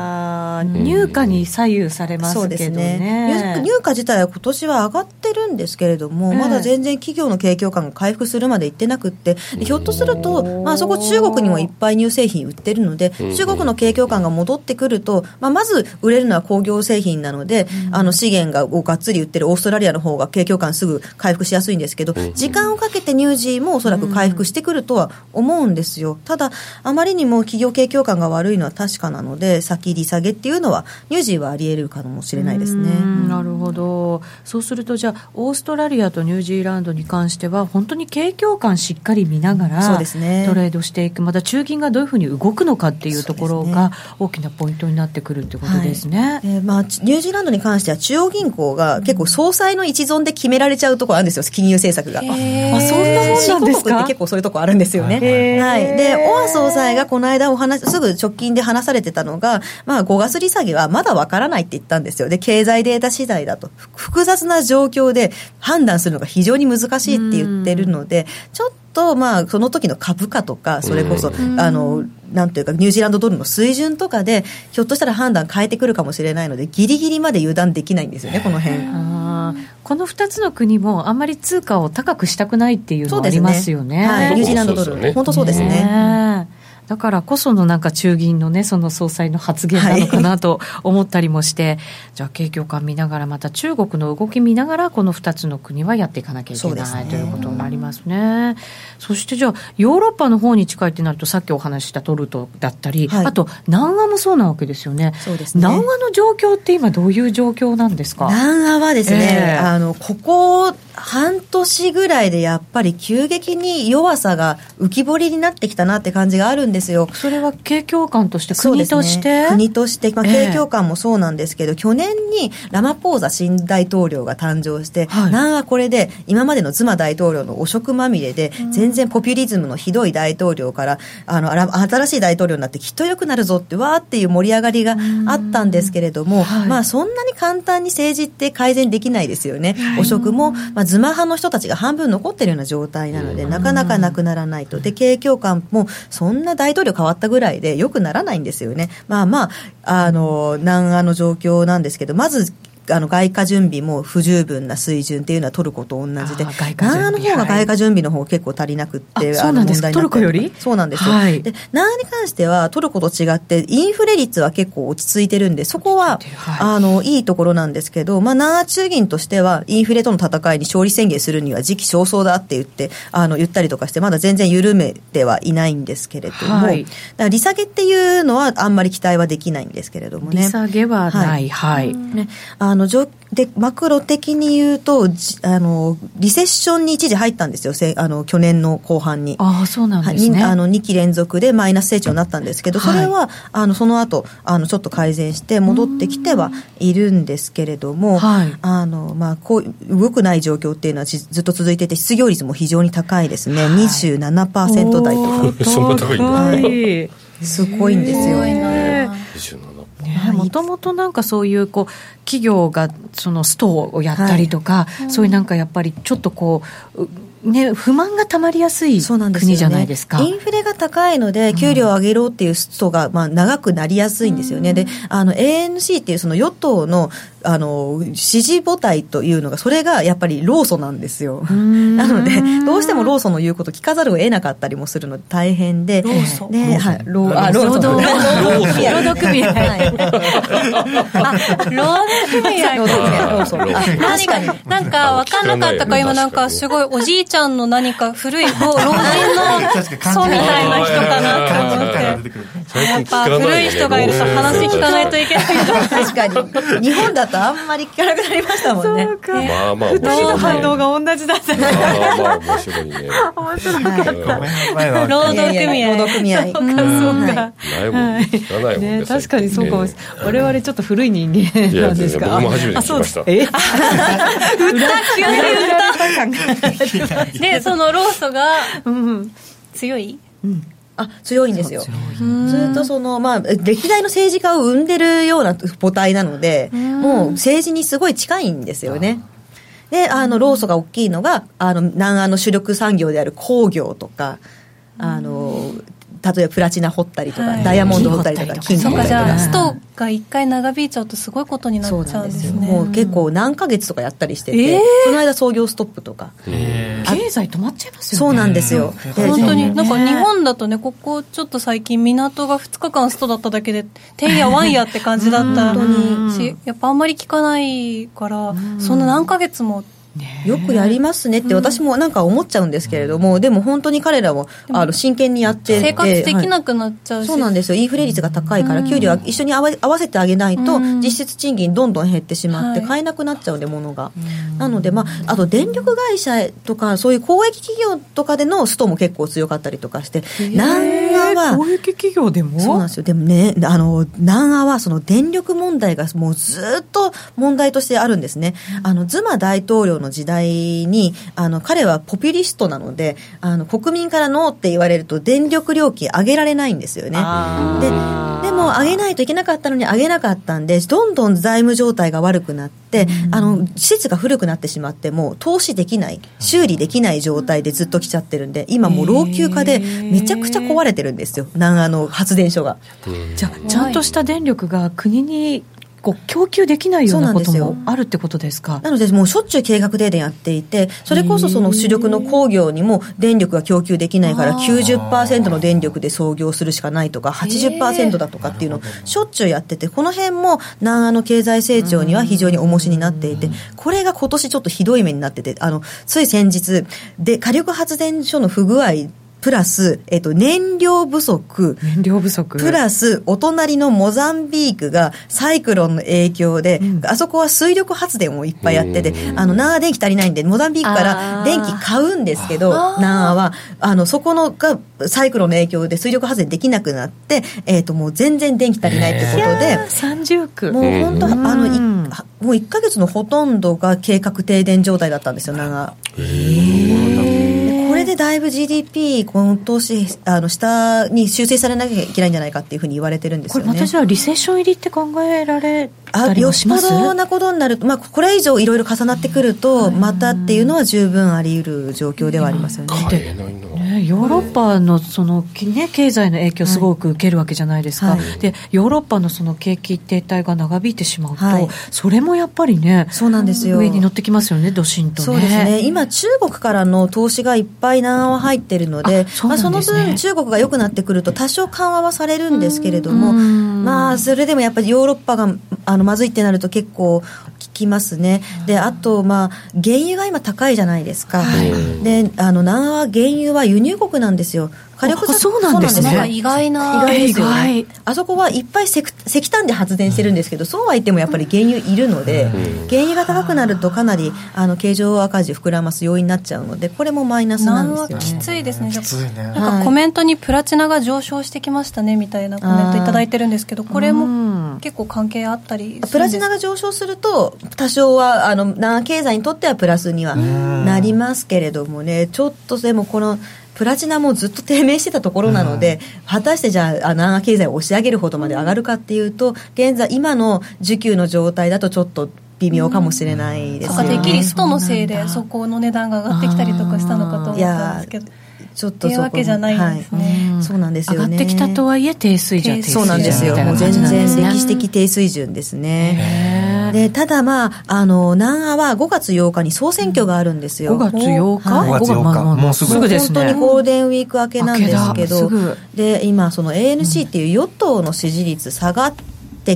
入荷に左右されますけどそうですね。ね入入荷自体は今年は上がってるんですけれども、ええ。まだ全然企業の景況感が回復するまでいってなくって、でひょっとすると、まあ、そこ中国にもいっぱい乳製品売ってるので、うん。中国の景況感が戻ってくると、まあ、まず売れるのは工業製品なので、あの資源がをがっつり売ってるオーストラリアの方が景況感すぐ回復しやすいんですけど、うん。時間をかけて乳児もおそらく回復してくるとは思うんですよ。ただ、あまりにも企業景況感が悪いのは確かなので、先利下げってっていうのはニュージーはあり得るかもしれないですね。なるほど。そうするとじゃあオーストラリアとニュージーランドに関しては本当に景況感しっかり見ながらそうですね。トレードしていく。また中銀がどういうふうに動くのかっていうところが大きなポイントになってくるってことですね。えーまあ、ニュージーランドに関しては中央銀行が結構総裁の一存で決められちゃうところあるんですよ金融政策が。あそんなもんなん新ですか？結構そういうとこあるんですよね。はい。で、オア総裁がこの間お話、すぐ直近で話されてたのが、まあ、5月利下げはまだわからないって言ったんですよ。で、経済データ次第だと。複雑な状況で判断するのが非常に難しいって言ってるので、ちょっと、まあ、その時の株価とか、それこそ、あの、なんというか、ニュージーランドドルの水準とかで、ひょっとしたら判断変えてくるかもしれないので、ギリギリまで油断できないんですよね、この辺。あこの2つの国もあんまり通貨を高くしたくないっていうのそうですねはありますよね。はい。ニュージーランドドル。ね本当そうですね。ねだからこそのなんか中銀のね、その総裁の発言なのかなと思ったりもして、じゃあ景況感見ながら、また中国の動き見ながら、この2つの国はやっていかなきゃいけない、ね。ということになりますね。そしてじゃあ、ヨーロッパの方に近いってなると、さっきお話ししたトルトだったり、はい。あと南アもそうなわけですよね。そうですね。南アの状況って今どういう状況なんですか？南アはですね、ええ。あの、ここ半年ぐらいでやっぱり急激に弱さが浮き彫りになってきたなって感じがあるんですよ。それは景況感として、国として、国として、まあ、ええ。景況感もそうなんですけど、去年にラマポーザ新大統領が誕生して、はい。南アこれで今までの妻大統領の汚職まみれで、全然ポピュリズムのひどい大統領から、あの、新しい大統領になってきっと良くなるぞって、わーっていう盛り上がりがあったんですけれども、はい。まあそんなに簡単に政治って改善できないですよね。汚職も、まあ、ズマ派の人たちが半分残ってるような状態なので、なかなかなくならないと。で、景況感もそんな大統領変わったぐらいで良くならないんですよね。まあまあ、あの、南アの状況なんですけど、まず、あの外貨準備も不十分な水準っていうのはトルコと同じで、南アの方が外貨準備の方結構足りなくって、あそうなんですか。あの問題トルコより？そうなんですよ。はい。で、南アに関してはトルコと違ってインフレ率は結構落ち着いてるんで、そこははい。あの、いいところなんですけど、まあ、南ア中銀としては、インフレとの戦いに勝利宣言するには時期尚早だって言って、あの、言ったりとかして、まだ全然緩めてはいないんですけれども、はい。だから利下げっていうのはあんまり期待はできないんですけれどもね。利下げはない、はい。ね、あのじょでマクロ的に言うとじあのリセッションに一時入ったんですよせあの去年の後半に。ああ、そうなんはいですね。にあの2期連続でマイナス成長になったんですけど、それは、あのその後あのちょっと改善して戻ってきてはいるんですけれども、はい。あのまあ、こう動くない状況っていうのはじずっと続いていて失業率も非常に高いですね、27%台とか。そんな高いんだ。はい。すごいんですよ。ね。27もとも。となんかそういうこう企業がそのストをやったりとか、そういうなんかやっぱりちょっとこううね不満がたまりやすいそうなんですよね国じゃないですか。インフレが高いので、給料を上げろっていうストが、まあ、長くなりやすいんですよね。で、あの、ANC っていうその与党の、あの、支持母体というのが、それがやっぱり労組なんですよ。なので、どうしても労組の言うこと聞かざるを得なかったりもするので大変で。労組ね、はい。労、働労働組合。労働組合はい。労働組合労働組合、労組。あ何か、なんか分かんなかったか、今なんかすごいおじいちゃんの何か古い老老人の そうみたいな人かなと思って。最やっぱ古い人がいると話聞かないといけない。確かに。日本だとあんまり聞かなくなりましたもんね。まあまあ面白いの反応が同じだった。まあまあ面白いね面白かった。労働組合。労働組合。そうか、そうか。ないもんね聞かないもんねね、確かにそうかもしれない。我々ちょっと古い人間なんですか。僕も初めて聞きましたあそうですえ で、その労組がうん強い？あ強いんですよ。ずっとその、まあ、歴代の政治家を生んでるような母体なのでもう政治にすごい近いんですよね。であの労組が大きいのがあの南アの主力産業である工業とかあの例えばプラチナ掘ったりとか、はい。ダイヤモンド掘ったりとか金そうか、金掘ったりとか。じゃあ、ストが一回長引いちゃうとすごいことになっちゃなんですよ、うんですね。もう結構何ヶ月とかやったりしてて、えー。その間操業ストップとか。経済止まっちゃいますよね。そうなんですよ、で本当に、なんか日本だとね、ここちょっと最近港が2日間ストだっただけで、てんやわんやって感じだった本当に。し、やっぱあんまり聞かないから、そんな何ヶ月もよくやりますねって私もなんか思っちゃうんですけれども、でも本当に彼らもあの真剣にやってて生活できなはいくなっちゃうし、そうなんですよ。インフレ率が高いから給料は一緒に合わ合わせてあげないとうん。実質賃金どんどん減ってしまってはい。買えなくなっちゃうんで物が。なのでまああと電力会社とかそういう公益企業とかでのストも結構強かったりとかして南アは公益企業でも？そうなんですよ。でもね、あの、南アはその電力問題がもうずっと問題としてあるんですね。あの、ズマ大統領の時代に、あの、彼はポピュリストなので、あの、国民からノーって言われると電力料金上げられないんですよね。で、でも上げないといけなかったのに上げなかったんで、どんどん財務状態が悪くなって、あの、施設が古くなってしまって、もう投資できない、修理できない状態でずっと来ちゃってるんで、今もう老朽化でめちゃくちゃ壊れてるんですよ。南アの発電所が。じゃあちゃんとした電力が国にこう供給できないようなこともあるってことですか？なので、もうしょっちゅう計画停電やっていて、それこそその主力の工業にも電力が供給できないから、90%の電力で操業するしかないとか、80%だとかっていうのをしょっちゅうやってて、この辺も南アの経済成長には非常に重しになっていて、これが今年ちょっとひどい目になってて、あの、つい先日、で、火力発電所の不具合、プラス、えっと、燃料不足、燃料不足。プラス、お隣のモザンビークがサイクロンの影響で、あそこは水力発電をいっぱいやってて、あの、南ア電気足りないんで、モザンビークから電気買うんですけど、南アは、あの、そこのが、サイクロンの影響で水力発電できなくなって、えっ、と、もう全然電気足りないってことで、三十区もう本当、あの、いうんもう1ヶ月のほとんどが計画停電状態だったんですよ、南ア。でこれでだいぶ GDP 今年あの下に修正されなきゃいけないんじゃないかっていうふうに言われてるんですこれよね。私はリセッション入りって考えられたりあよっぽもしますどなことになると、まあ、これ以上いろいろ重なってくると、またっていうのは十分あり得る状況ではありますよね。買えないなね、ヨーロッパのその、ね、経済の影響すごく受けるわけじゃないですか、はい。でヨーロッパのその景気停滞が長引いてしまうと、はい。それもやっぱりねそうなんですよ。上に乗ってきますよねどしんとね。そうですね。今、中国からの投資がいっぱい南アは入ってるので、あそうまあ、その分、中国が良くなってくると、多少緩和はされるんですけれども、うん。まあ、それでもやっぱりヨーロッパがあのまずいってなると結構効きますね。で、あと、まあ、原油が今高いじゃないですか。で、あの、南アは原油は輸入国なんですよ。火力あそうなんですね。意外な。意外。ですよねあそこはいっぱい石石炭で発電してるんですけど、そうは言ってもやっぱり原油いるので、原油が高くなるとかなりあの経常赤字膨らます要因になっちゃうので、これもマイナスなんですよね。きついですね。きついね。なんかコメントにプラチナが上昇してきましたねみたいなコメントいただいてるんですけどこれも結構関係あったりプラチナが上昇すると、多少はあの経済にとってはプラスにはなりますけれどもね、ちょっとでもこのプラチナもずっと低迷してたところなので、果たしてじゃあ、南ア経済を押し上げるほどまで上がるかっていうと、現在、今の需給の状態だとちょっと微妙かもしれないですよね。なんかテキリストのせいでそこの値段が上がってきたりとかしたのかと思ったんですけどちょっとわけじゃないんですね。はい。そうなんですよね。上がってきたとはいえ低水準。そうなんですよ。もう全然歴史的低水準ですね。で、ただまあ、あの、南アは5月8日に総選挙があるんですよ。5月8日、はい。5月8日。まあまあもうすぐですね。本当にゴールデンウィーク明けなんですけど。ぐ、で、今、その ANC っていう与党の支持率下がって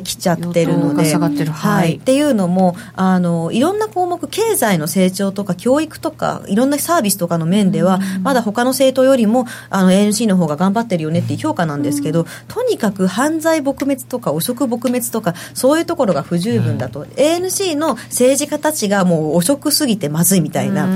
きちゃってるので、下がってる。はい。っていうのも、あの、いろんな項目、経済の成長とか教育とか、いろんなサービスとかの面では、まだ他の政党よりも、あの、ANC の方が頑張ってるよねっていう評価なんですけど、とにかく犯罪撲滅とか汚職撲滅とか、そういうところが不十分だと。ANC の政治家たちがもう汚職すぎてまずいみたいな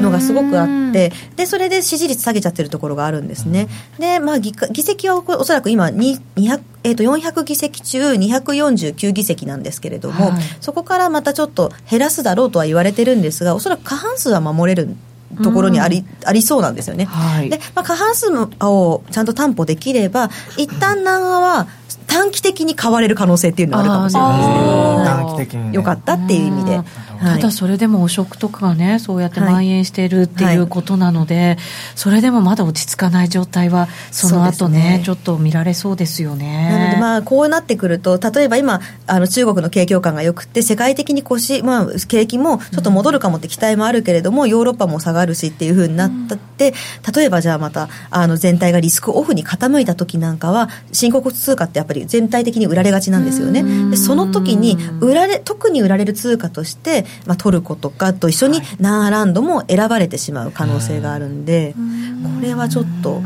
のがすごくあって、で、それで支持率下げちゃってるところがあるんですね。で、まあ、議議席はおそらく今、に200、えっ、と、400議席中249議席なんですけれども、はいそこからまたちょっと減らすだろうとは言われてるんですが、おそらく過半数は守れるところにあり,、ありそうなんですよね。はいで、まあ、過半数をちゃんと担保できれば、一旦南アは短期的に買われる可能性っていうのがあるかもしれないですね。あーはい短期的にね。よかったっていう意味で。うん。はい。ただそれでも汚職とかがねそうやってはい。蔓延しているっていうことなので、それでもまだ落ち着かない状態はその後ねね。ちょっと見られそうですよね。なのでまあこうなってくると例えば今あの中国の景況感が良くて世界的に腰、まあ、景気もちょっと戻るかもって期待もあるけれども、ヨーロッパも下がるしっていうふうになったって、例えばじゃあまたあの全体がリスクオフに傾いた時なんかは新興国通貨ってやっぱり全体的に売られがちなんですよね。でその時に売られ特に売られる通貨として、まあ、トルコとかと一緒にナーランドも選ばれてしまう可能性があるんでこれはちょっと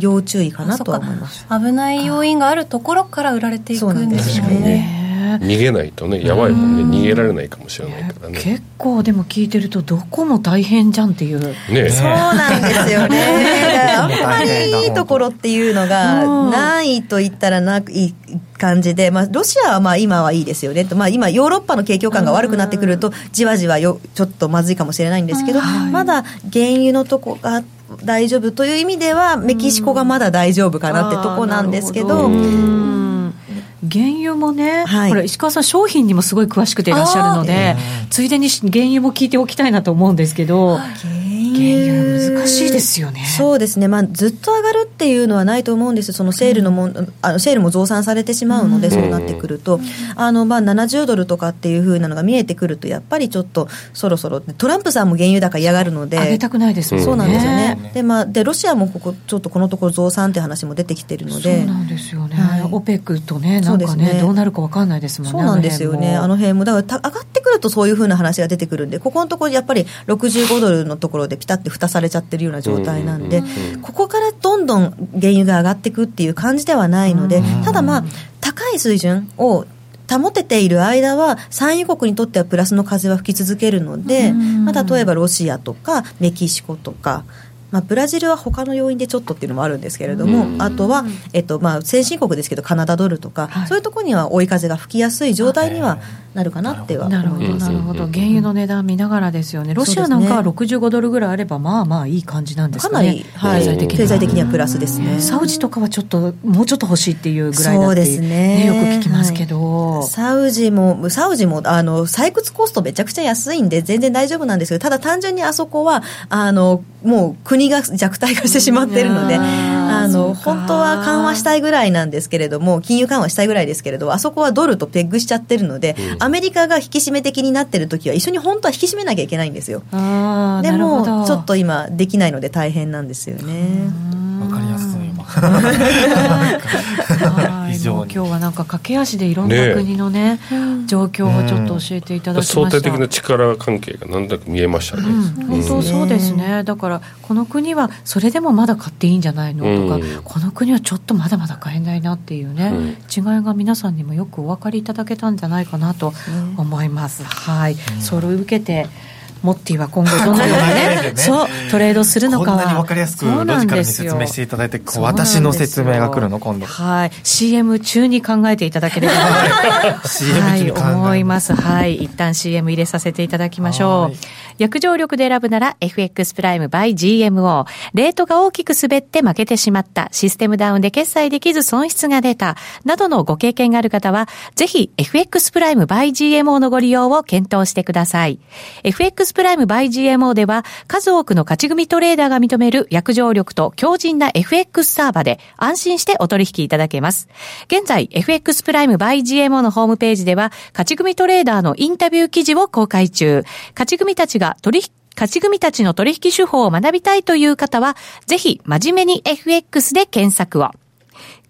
要注意かなとは思います。危ない要因があるところから売られていくんですよそうなんですよねね逃げないとねやばいもんね。逃げられないかもしれないからね。結構でも聞いてるとどこも大変じゃんっていう。ねそうなんですよね。あんまりいいところっていうのうんがないと言ったらないい感じで、まあ、ロシアはまあ今はいいですよね。と、まあ、今、ヨーロッパの景況感が悪くなってくると、じわじわよちょっとまずいかもしれないんですけど、まだ原油のとこが大丈夫という意味では、メキシコがまだ大丈夫かなってとこなんですけど。うん原油もね、はい。これ石川さん商品にもすごい詳しくていらっしゃるのでついでに原油も聞いておきたいなと思うんですけど原油難しいですよね。そうですね、まあ、ずっと上がるっていうのはないと思うんです、そのセールのもん、あのセールも増産されてしまうので、そうなってくると、あのまあ、70ドルとかっていうふうなのが見えてくると、やっぱりちょっとそろそろ、トランプさんも原油高嫌がるので、上げたくないですもんね。そうなんですよね、でまあ、でロシアもここ、ちょっとこのところ増産って話も出てきてるのそうで。なんですよね、はい。オペックとね、なそんかねね。どうなるか分かんないですもんね、そうなんですよね、あの辺も、だからた上がってくるとそういうふうな話が出てくるんで、ここのところ、やっぱり65ドルのところでピタって蓋されちゃってるような状態なんで、ここからどんどん原油が上がっていくっていう感じではないので、ただまあ、高い水準を保てている間は、産油国にとってはプラスの風は吹き続けるので、まあ、例えばロシアとかメキシコとか、まあ、ブラジルは他の要因でちょっとっていうのもあるんですけれども、あとは、えっとまあ、先進国ですけど、カナダドルとか、はい。そういうところには追い風が吹きやすい状態にはなるかなってはなるほど。なるほど、原油の値段見ながらですよね、ロシアなんかは65ドルぐらいあれば、まあまあいい感じなんですかね。かなり、、はい、経済的に経済的にはプラスですね。サウジとかはちょっと、もうちょっと欲しいっていうぐらいだそうってですね。よく聞きますけど、サウジも、サウジも、あの、採掘コストめちゃくちゃ安いんで、全然大丈夫なんですけど、ただ単純にあそこは、あの、もう国が弱体化してしまってるので、うんあの、本当は緩和したいぐらいなんですけれども、金融緩和したいぐらいですけれど、あそこはドルとペッグしちゃってるので、アメリカが引き締め的になってる時は、一緒に本当は引き締めなきゃいけないんですよ。でも、ちょっと今、できないので大変なんですよね。わかりやすい 今日はなんか駆け足でいろんな国のね状況をちょっと教えていただきました、相対的な力関係がなんとなく見えましたね、うん、本当そうですね、だからこの国はそれでもまだ買っていいんじゃないのとか、うん。この国はちょっとまだまだ買えないなっていうね、違いが皆さんにもよくお分かりいただけたんじゃないかなと思います。はい、それを受けてモッティは今後どのようなねねそうトレードするのかはこんなに分かりやすくそうなロジカルに説明していただいて私の説明が来るの今度はい CM 中に考えていただければ CM はい、中に考える思います。はい。一旦 CM 入れさせていただきましょはい。う。約定力で選ぶなら FX プライム by GMO。レートが大きく滑って負けてしまった。システムダウンで決済できず損失が出た。などのご経験がある方は、ぜひ FX プライム by GMO のご利用を検討してください。FX プライム by GMO では、数多くの勝ち組トレーダーが認める約定力と強靭な FX サーバで安心してお取引いただけます。現在、FX プライム by GMO のホームページでは、勝ち組トレーダーのインタビュー記事を公開中。勝ち組たちが取引勝ち組たちの取引手法を学びたいという方は、ぜひ真面目に FX で検索を。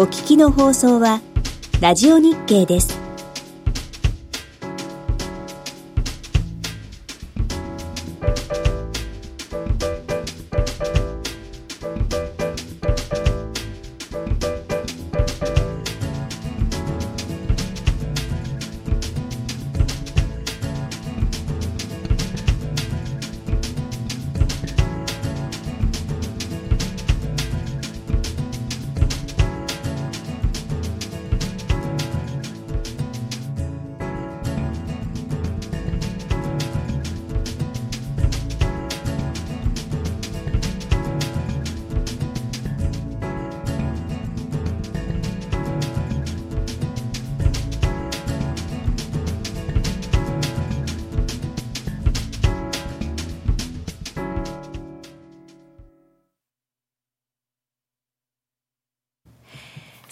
お聞きの放送はラジオ日経です。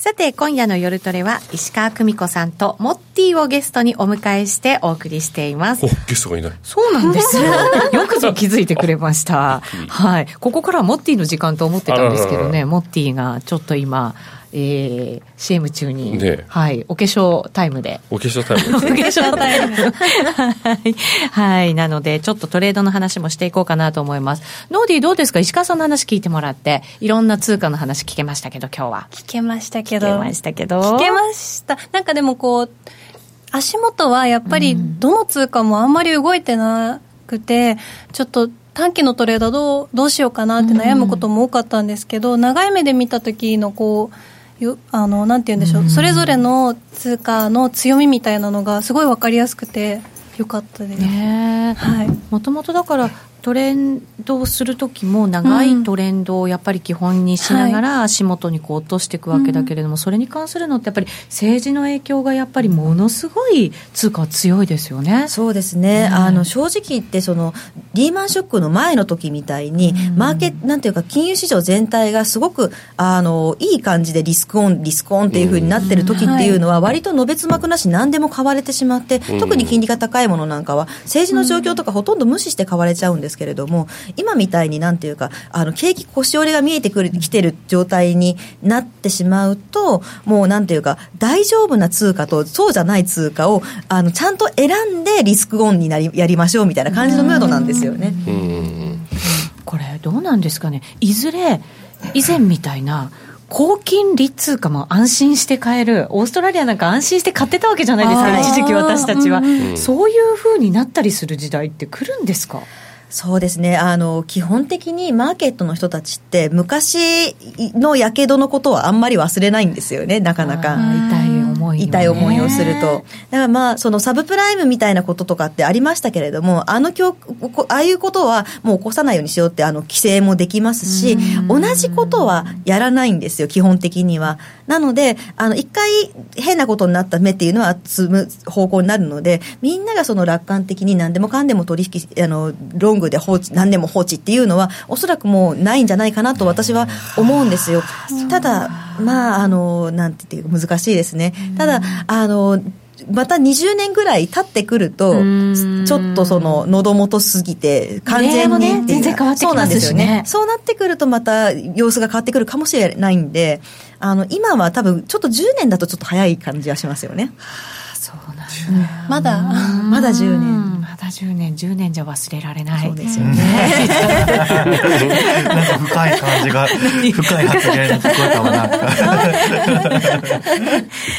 さて、今夜の夜トレは、石川久美子さんとモッティをゲストにお迎えしてお送りしていますお。ゲストがいないそうなんですよ。よくぞ気づいてくれました。はい。ここからはモッティの時間と思ってたんですけどね、モッティがちょっと今、えー、CM 中に、ねはい、お化粧タイムで。お化粧タイム お化粧タイム。はい。はい。なので、ちょっとトレードの話もしていこうかなと思います。ノーディーどうですか？石川さんの話聞いてもらって、いろんな通貨の話聞けましたけど、今日は。聞けましたけど聞けましたけど。聞けましたなんかでもこう足元はやっぱりどの通貨もあんまり動いてなくて、ちょっと短期のトレードどうどうしようかなって悩むことも多かったんですけど、長い目で見た時のこうよあのなんて言うんでしょう、それぞれの通貨の強みみたいなのがすごい分かりやすくてよかったです、ねはい。もともとだからトレンドをする時も長いトレンドをやっぱり基本にしながら足元にこう落としていくわけだけれども、それに関するのってやっぱり政治の影響がやっぱりものすごい通貨は強いですよね。そうですね、あの正直言ってそのリーマンショックの前の時みたいに、マーケなんていうか金融市場全体がすごくあのいい感じでリスクオンリスクオンっていうふうになってる時っていうのは割とのべつ幕なし何でも買われてしまって、特に金利が高いものなんかは政治の状況とかほとんど無視して買われちゃうんですけれども今みたいになんていうかあの景気腰折りが見えてくるきてる状態になってしまうともうなんていうか大丈夫な通貨とそうじゃない通貨をあのちゃんと選んでリスクオンになりやりましょうみたいな感じのムードなんですよね。これどうなんですかね？いずれ以前みたいな高金利通貨も安心して買えるオーストラリアなんか安心して買ってたわけじゃないですか一時期私たちは、んそういうふうになったりする時代って来るんですか？そうですね。あの、基本的にマーケットの人たちって、昔の火傷のことはあんまり忘れないんですよね、なかなか。痛い思い痛い思いをすると。だからまあ、そのサブプライムみたいなこととかってありましたけれども、あの教こああいうことはもう起こさないようにしようって、あの、規制もできますし、同じことはやらないんですよ、基本的には。なので、あの、一回変なことになった目っていうのは積む方向になるので、みんながその楽観的に何でもかんでも取引、あの、ロングで放置、何でも放置っていうのは、おそらくもうないんじゃないかなと私は思うんですよ。ただ、まあ、あの、なんていうか難しいですね。ただ、あの、また20年ぐらい経ってくると、ちょっとその喉元すぎて、完全にね全然変わってきますしねそうなんですよね。そうなってくるとまた様子が変わってくるかもしれないんで、あの、今は多分ちょっと10年だとちょっと早い感じはしますよね。そうなんまだ？まだ10年。うんまだ10年10年じゃ忘れられないそうですよねね。なんか深い感じが、深い発言に聞こえたわ、なんか。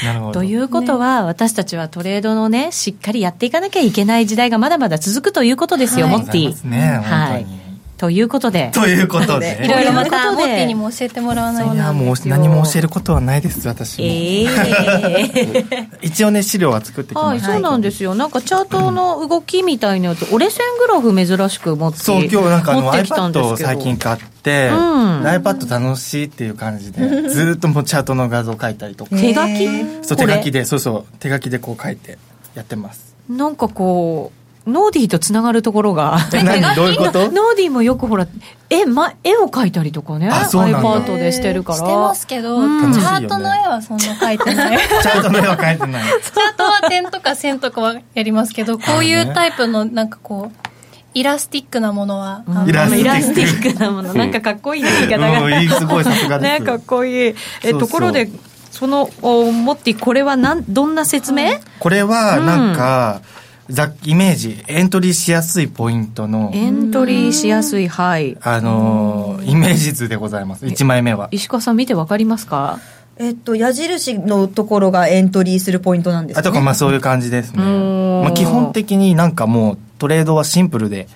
なるほど。ということは、私たちはトレードのねしっかりやっていかなきゃいけない時代がまだまだ続くということですよ、モッティね、はい本当に。ということでということで。いろいろまたモッティにも教えてもらわないといや、もう何も教えることはないです、私も。ええ 一応ね、資料は作ってきはい、ました。そうなんですよ。なんかチャートの動きみたいなやつ、折れ線グラフ珍しく持って、そう、今日なんかあの持ってきたんで iPad をすけど。最近買って、うん iPad 楽しいっていう感じで、ずーっともうチャートの画像書いたりとか。手書き？そう、手書きで、そうそう、手書きでこう書いてやってます。なんかこう、ノーディーとつながるところが。何 どういうこと？ノーディーもよくほら、絵、ま、絵を描いたりとかね。あそうなんだ iPad でしてるから。してますけど、うんチャートの絵はそんな描いてない。チャートの絵は書いてない。チャートは点とか線とかはやりますけど、こういうタイプのなんかこう、イラスティックなものは、あんイラスティックなもの。なんかかっこいいね、言い方が。うんいいすごいさすがですね、かっこいい。え、そうそうところで、その、おモッティ、これはなん、どんな説明、これは、なんか、ざイメージ、エントリーしやすいポイントの、エントリーしやすい、はい。あのーイメージ図でございます。1枚目は。石川さん見てわかりますか？えっと、矢印のところがエントリーするポイントなんですね。あとか、まあそういう感じですね。んまあ基本的になんかもうトレードはシンプルで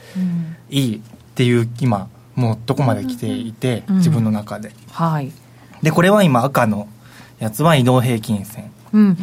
いいっていう今、もうどこまで来ていて、うん自分の中で。はい。で、これは今赤のやつは移動平均線。うん。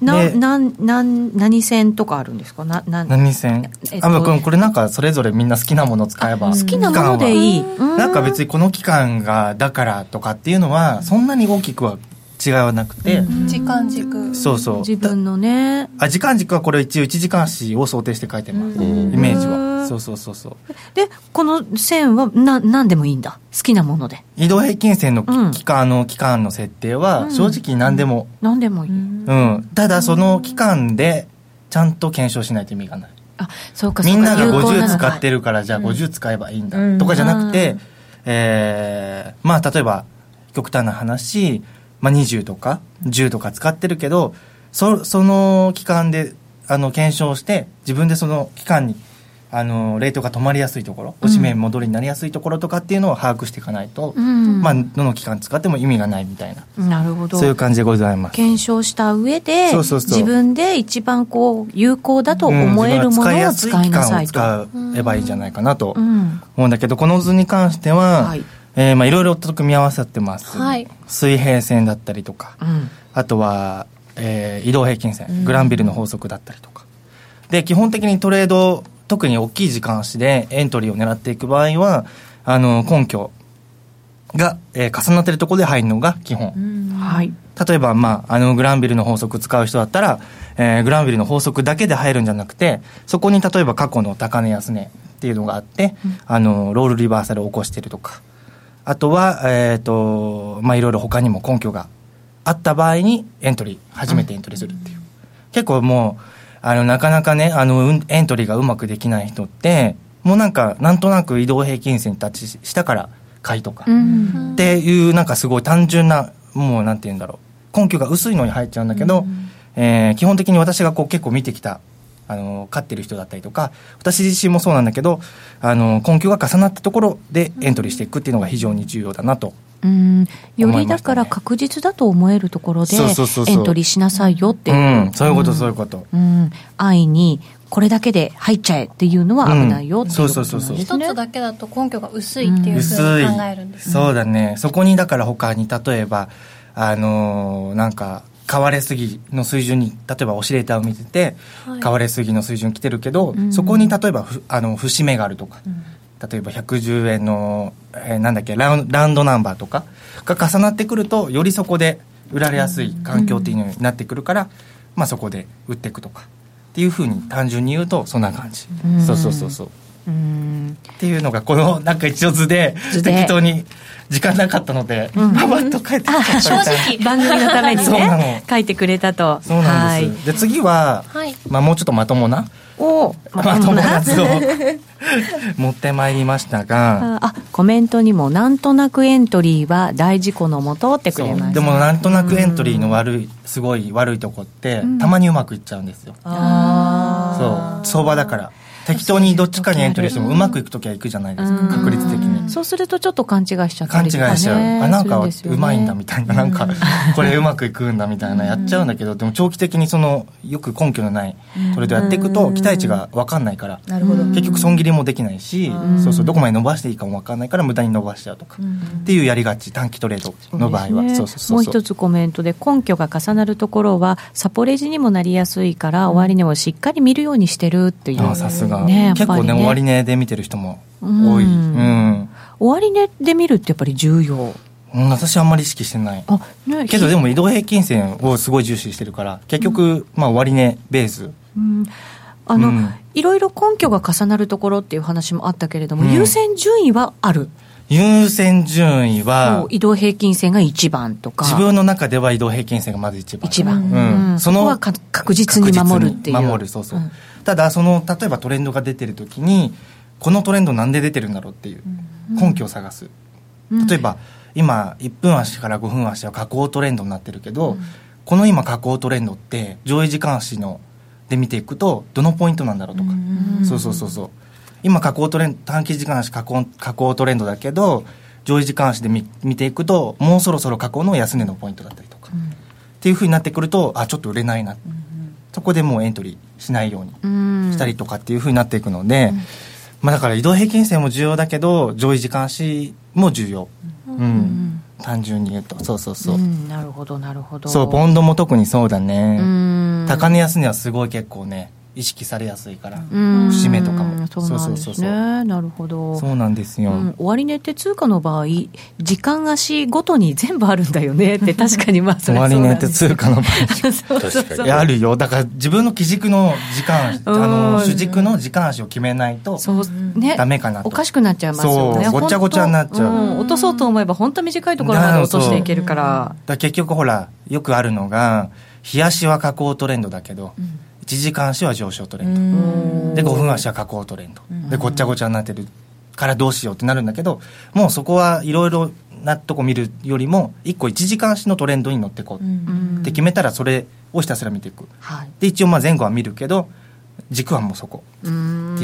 な、ん、なん、何線とかあるんですか？な、な、何線？えっとあ、まあこれなんかそれぞれみんな好きなものを使えば。好きなものでいい。なんか別にこの期間がだからとかっていうのはそんなに大きくは違いはなくて、時間軸。そうそう。自分のね。あ時間軸はこれ一応1時間足を想定して書いてます、イメージは。そうそうそうそう。でこの線はな何でもいいんだ。好きなもので。移動平均線のうん。期間,、の期間の設定は正直何でも、何でもいい、うん。ただその期間でちゃんと検証しないと意味がない。あそうかみんなが有効50の使ってるからじゃあ50使えばいいんだうん。とかじゃなくて、うん。えーまあ例えば極端な話、まあ、20とか10とか使ってるけどそその期間であの検証して自分でその期間にあのレートが止まりやすいところおしめ戻りになりやすいところとかっていうのを把握していかないと、うん。まあ、どの期間使っても意味がないみたいな。なるほど。そういう感じでございます。検証した上でそうそうそう。自分で一番こう有効だと思えるものを使いなさいと、うん使いやすい期間を使えばいいんじゃないかなとうん。思うんだけど、この図に関しては、はいえーまあいろいろと組み合わさってます、はい。水平線だったりとか、うん。あとは、えー移動平均線、グランビルの法則だったりとか。で基本的にトレード特に大きい時間足でエントリーを狙っていく場合はあの根拠が、えー重なってるところで入るのが基本、はい。例えば、まあ、あのグランビルの法則使う人だったら、えーグランビルの法則だけで入るんじゃなくてそこに例えば過去の高値安値っていうのがあって、あのロールリバーサルを起こしてるとかあとは、えっ、とまあいろいろ他にも根拠があった場合にエントリー初めてエントリーするっていう、結構もうあのなかなかねあのうんエントリーがうまくできない人ってもうなんかなんとなく移動平均線にタッチしたから買いとか、うん。っていうなんかすごい単純なもうなんて言うんだろう根拠が薄いのに入っちゃうんだけど、えー基本的に私がこう結構見てきたあの飼ってる人だったりとか私自身もそうなんだけどあの根拠が重なったところでエントリーしていくっていうのが非常に重要だなと、うん。よりだから確実だと思えるところでそうそうそうそう。エントリーしなさいよって。いう、うん、そういうことそういうこと、うん、安易にこれだけで入っちゃえっていうのは危ないよっていうことなんですね、うんそうそう。一つだけだと根拠が薄いっていう薄ふうい。に考えるんです、そうだね。そこにだから他に例えばあのーなんか買われすぎの水準に例えばオシレーターを見てて、はい。買われすぎの水準来てるけど、ん。そこに例えばふあの節目があるとか、例えば110円の、えーなんだっけラウンラウンドナンバーとかが重なってくるとよりそこで売られやすい環境っていうのになってくるから、まあ、そこで売っていくとかっていうふうに単純に言うとそんな感じ、うん。そうそうそうそう。うんっていうのがこのなんか一応図で。適当に時間なかったので、うん。パパッと書いてきちゃったみたいな。番組のためにね書いてくれたと。そうなんです、で次は、はい。まあ、もうちょっとまともな。おまともな図を 持ってまいりましたが。あコメントにもなんとなくエントリーは大事故のもとってくそれましでもなんとなくエントリーの悪いすごい悪いとこって、ん。たまにうまくいっちゃうんですよ。あそう。相場だから適当にどっちかにエントリーしてもうまくいく時はいくじゃないですか、うん。確率的に。そうするとちょっと勘違いしちゃった勘違いりとかねしちゃう、あなんかうまいんだみたいな。なんかこれうまくいくんだみたいなやっちゃうんだけどでも長期的にそのよく根拠のないトレードやっていくと期待値が分かんないから。結局損切りもできないしそうそうどこまで伸ばしていいかも分かんないから無駄に伸ばしちゃうとか。っていうやりがち短期トレードの場合は。ね。そうそうそうもう一つコメントで根拠が重なるところはサポレジにもなりやすいから終値をしっかり見るようにしてるっていう。あさすが、ねやっ結ぱりね。構ね終値で見てる人も多い、うん。うん終値で見るってやっぱり重要。うん、私あんまり意識してない。あねけどでも移動平均線をすごい重視してるから結局、まあ終値ベース。うん。あの、うん。いろいろ根拠が重なるところっていう話もあったけれども、うん。優先順位はある。優先順位は移動平均線が1番とか。自分の中では移動平均線がまず一番。一番、うん。うんそこはか確実に守るっていう。守るそうそう、んただその例えばトレンドが出てる時にこのトレンドなんで出てるんだろうっていう根拠を探す、うん。例えば今1分足から5分足は下降トレンドになってるけど、この今下降トレンドって上位時間足ので見ていくとどのポイントなんだろうとか、そうそうそうそう。今下降トレンド短期時間足下降下降トレンドだけど上位時間足で見見ていくともうそろそろ下降の安値のポイントだったりとか、っていうふうになってくるとあちょっと売れないな、そこでもうエントリーしないようにうん。したりとかっていうふうになっていくので、まあ、だから移動平均線も重要だけど上位時間足も重要、うん。単純に言うと。そうそうそう、ん。なるほどなるほど。そうポンドも特にそうだね、うん。高値安値はすごい結構ね意識されやすいから、うん。節目とかも。そうなんですね。なるほど。そうなんですよ、うん、終値って通貨の場合時間足ごとに全部あるんだよね。って確かにまあそれはそう終値って通貨の場合。そうそうそう確かに。あるよ。だから自分の基軸の時間あうん。の主軸の時間足を決めないとそうね。ダメかなと。おかしくなっちゃいますよね。そう。ごちゃごちゃになっちゃう。本当ん。落とそうと思えば本当短いところまで落としていけるから。だから結局ほらよくあるのが日足は下降トレンドだけど、1時間足は上昇トレンド、で5分足は下降トレンド、でごっちゃごちゃになってるからどうしようってなるんだけどもうそこはいろいろなとこ見るよりも1個1時間足のトレンドに乗っていこうって決めたらそれをひたすら見ていく。はい。で一応まあ前後は見るけど軸はもうそこって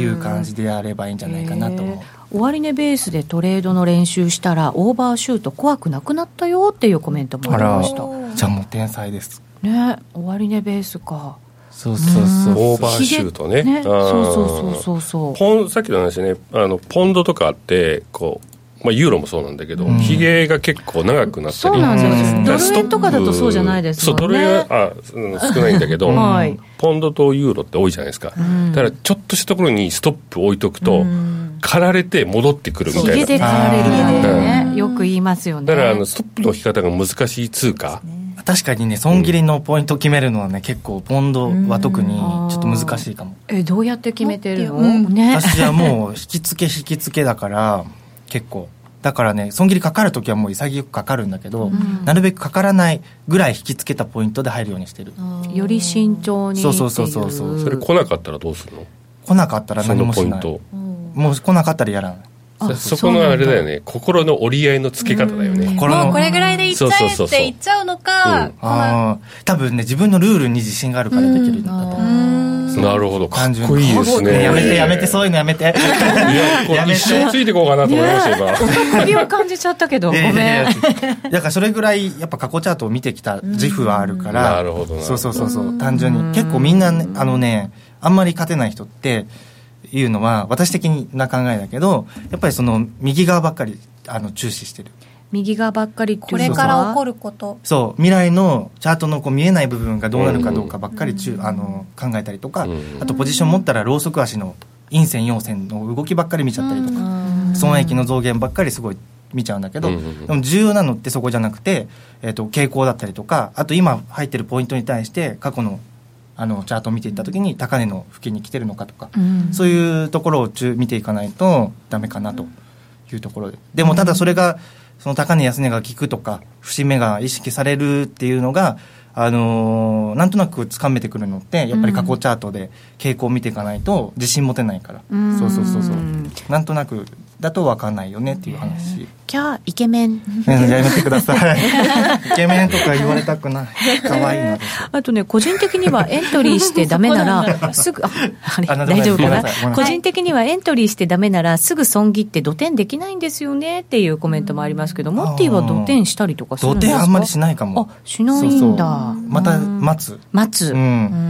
いう感じでやればいいんじゃないかなと思う、終値ベースでトレードの練習したらオーバーシュート怖くなくなったよっていうコメントもありました。じゃあもう天才です。ね終値ベースかそうそうそうオーバーシュートね。ね。そうそうそうそうそう。ポンさっきの話ねあのポンドとかあってこう、まあ、ユーロもそうなんだけど、うん。ヒゲが結構長くなったり。そうなんですドル円とかだとそうじゃないですもんね。そうドル円はあ、うん少ないんだけど、はい。ポンドとユーロって多いじゃないですか、ん。だからちょっとしたところにストップ置いとくと、刈られて戻ってくるみたいな。ヒゲで刈られるね。よく言いますよね。だからあのストップの引き方が難しい通貨、確かにね損切りのポイントを決めるのはね結構ポンドは特にちょっと難しいかも。えどうやって決めてるの、うん。ね。私はもう引き付け引き付けだから結構。だからね損切りかかるときはもう潔くかかるんだけど、なるべくかからないぐらい引き付けたポイントで入るようにしてる。より慎重にっていそうそうそうそうそれ来なかったらどうするの？来なかったら何もしない。ポイント、もう来なかったらやらないあそそこのあれだよね。心の折り合いのつけ方だよね、これの。もうこれぐらいでいっちゃえそうそうそうそうって言っちゃうのか、うん多分ね自分のルールに自信があるからできるんだと思う、なるほど。か単純にっこいいですね。やめてやめてそういうのやめて。いや一生ついていこうかなと思いました今。首を感じちゃったけどごめん。だからそれぐらいやっぱ過去チャートを見てきた自負はあるから。なるほどな。そうそうそうそう。単純に。結構みんなねあのねあんまり勝てない人っていうのは私的な考えだけどやっぱりその右側ばっかりあの注視してる。右側ばっかりこれから起こること。そう。未来のチャートのこう見えない部分がどうなるかどうかばっかりちゅ、あの考えたりとか、うん。あとポジション持ったらローソク足の陰線陽線の動きばっかり見ちゃったりとか、損益の増減ばっかりすごい見ちゃうんだけど、うん。うんうんでも重要なのってそこじゃなくて、えー、と傾向だったりとかあと今入ってるポイントに対して過去のあのチャートを見ていった時に高値の付近に来てるのかとか、うん。そういうところを見ていかないとダメかなというところで。でもただそれがその高値安値が効くとか節目が意識されるっていうのがあのーなんとなくつかめてくるのってやっぱり過去チャートで傾向を見ていかないと自信持てないから、うん。そうそうそうそう。なんとなくだと分かんないよねっていう話、キャーイケメン。うんやめてください。イケメンとか言われたくない。可愛いのです。あとね、個人的にはエントリーしてダメなら、すぐ、あ、あれ、大丈夫かな？個人的にはエントリーしてダメなら、すぐ損切って土点できないんですよねっていうコメントもありますけど、モッティは土点したりとかする土んですか？手あんまりしないかも。あ、しないんだ。また待つ。待つ。うん。う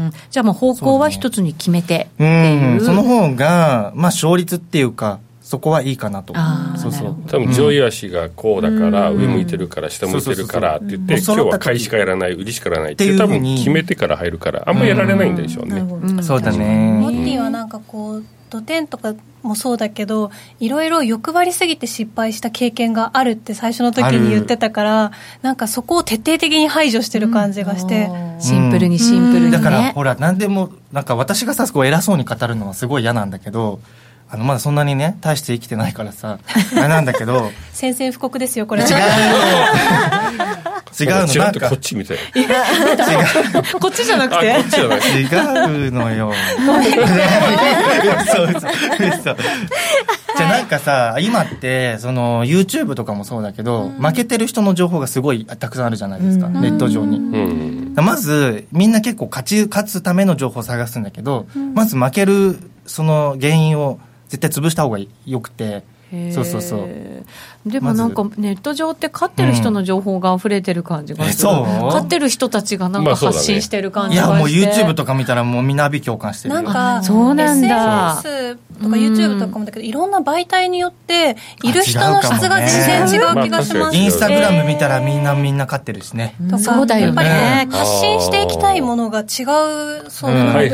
ん。じゃあもう方向は一つに決めてってう。いう。ん。その方がまあ勝率っていうかそこはいいかなと。そうそう。多分上位足がこうだから、上向いてるから下向いてるからって言って、そうそうそう。今日は買いしかやらない売りしかやらないって多分決めてから入るからあんまやられないんでしょうね、うん。そうだモッねティはなんかこう土点とかもそうだけどいろいろ欲張りすぎて失敗した経験があるって最初の時に言ってたからなんかそこを徹底的に排除してる感じがして、シンプルにシンプルにね。だからほら何でもなんか私がさこう偉そうに語るのはすごい嫌なんだけどあのまだそんなにね大して生きてないからさ あれなんだけど宣戦布告ですよこれ。違うの。違うの。ちらっとなんかこっちみたいこっちじゃなくあて。こっちじゃない違うのよ 嘘。嘘。嘘じゃあなんかさ今ってその YouTube とかもそうだけど、負けてる人の情報がすごいたくさんあるじゃないですか、ネット上に、うん。まずみんな結構勝ち勝つための情報を探すんだけど、まず負けるその原因を絶対潰した方がよくて。そうそうそうでもなんかネット上って飼ってる人の情報が溢れてる感じがする、うんえそう？飼ってる人たちがなんか発信してる感いやじがして、もう YouTube とか見たらもうみんな阿鼻共感してるよ。なんかそうなんだ。SNS とか YouTube とかもだけどいろんな媒体によっている人の質が全然違う気がしますインスタグラム見たらみんなみんな飼ってるしね、とかそうだよね。やっぱり発信していきたいものが違うそうなので。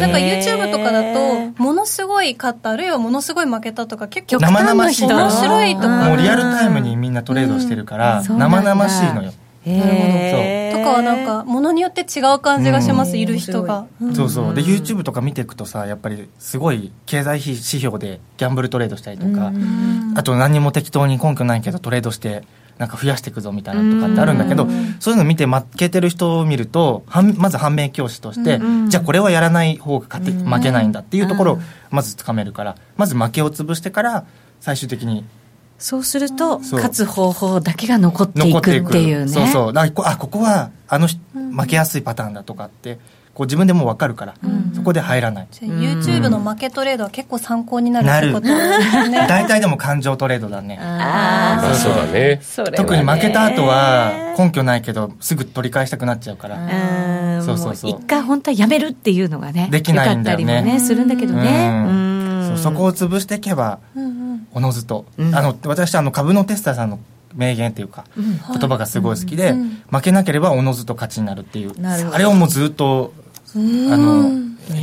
なんか YouTube とかだとものすごい勝ったあるいはものすごい負けたとか結構生々しい面白いとか。もうリアルタイムにみんなトレードしてるから、生々しいのよ、へー。とかはなんかものによって違う感じがします、いる人が、そうそう。で YouTube とか見ていくとさやっぱりすごい経済指標でギャンブルトレードしたりとか、あと何にも適当に根拠ないけどトレードしてなんか増やしていくぞみたいなのとかってあるんだけど、そういうの見て負けてる人を見るとはんまず反面教師として、じゃあこれはやらない方が勝て負けないんだっていうところをまずつかめるからまず負けを潰してから最終的にそうすると勝つ方法だけが残っていく残っていくっていうねそうそう。あここはあの人負けやすいパターンだとかってこう自分でも分かるから、そこで入らない。YouTube の負けトレードは結構参考になるってことですね。大体でも感情トレードだね。あまあそうだね。特に負けた後は根拠ないけどすぐ取り返したくなっちゃうから、うん。そうそうそう。も一回本当はやめるっていうのがねできないんだよね。よかったりもねするんだけどね。うん。うん。そうそこを潰していけばおのずと、あの私あの株のテスターさんの名言っていうか、言葉がすごい好きで、負けなければおのずと勝ちになるっていう。あれをもうずっとあの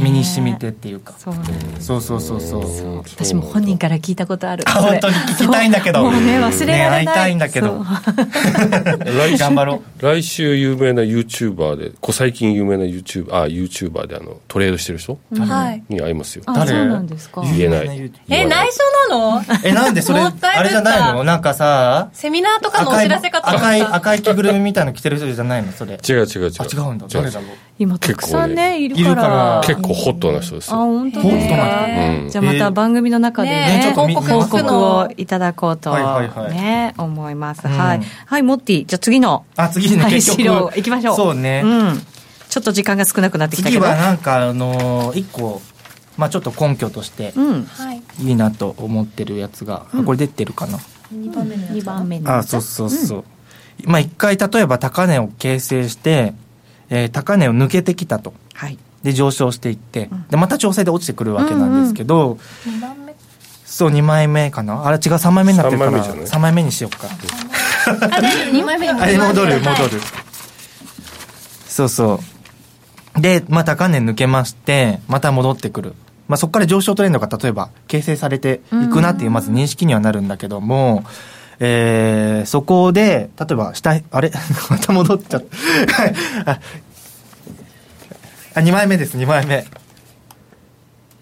身に染みてっていうか、そうね。そうそうそうそう。う。ん私も本人から聞いたことある。あ本当に聞きたいんだけど。そう。もうね忘れられない、ね会いたいんだけど。来週。頑張ろう。来週有名な YouTuber でこう最近有名な YouTuber あ YouTuber であのトレードしてる人はい。に会いますよ。あ誰言えない。え内緒なの？えなんでそれ あれじゃないの？なんかさセミナーとかのお知らせかと思った。赤い赤い着ぐるみみたいの着てる人じゃないの？それ。違う違う違う。あ違うんだ。誰だろう？今たくさんねいる。いるかから。ら結構ホットな人ですあよ本当ですか、ホットじゃあまた番組の中でねねちょっとみ報告をのいただこうと、はいはいはい。ね思います、うん。はい。はいモッティじゃあ次の。あ次ね。はい結局。資料行きましょう。そうね。ん。ちょっと時間が少なくなってきたけど。次はなんかあのー一個まあちょっと根拠としていいいなと思ってるやつが、あこれ出てるかな、2番目のあそうそうそう、まあ一回例えば高値を形成して、えー高値を抜けてきたと。はい。で上昇していって、でまた調整で落ちてくるわけなんですけど、2番目。そう2枚目かな？あれ違う3枚目になってるから三枚目じゃない？3枚目にしようか。あ大丈夫2枚目に戻る。戻はい。る、そうそうでまあ高値抜けましてまた戻ってくる。まあ、そこから上昇トレンドが例えば形成されていくなっていうまず認識にはなるんだけども、えーそこで例えば下あれ？また戻っちゃった。ああ2枚目です。2枚目。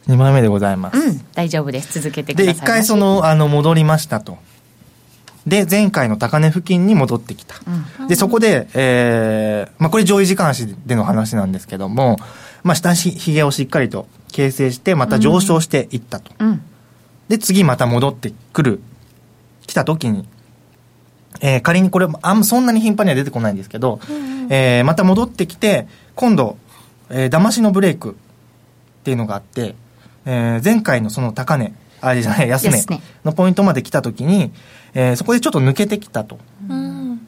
2枚目でございます、うん。大丈夫です。続けてください。で一回そのあの戻りましたとで前回の高値付近に戻ってきた、でそこで、えーまあ、これ上位時間足での話なんですけども、まあ、下ひひげをしっかりと形成してまた上昇していったと、うん。で次また戻ってくる来た時に、えー仮にこれあんそんなに頻繁には出てこないんですけど、えーまた戻ってきて今度、えー騙しのブレイクっていうのがあって、えー前回のその高値あれじゃない安値。のポイントまで来た時に、えーそこでちょっと抜けてきたと。うん。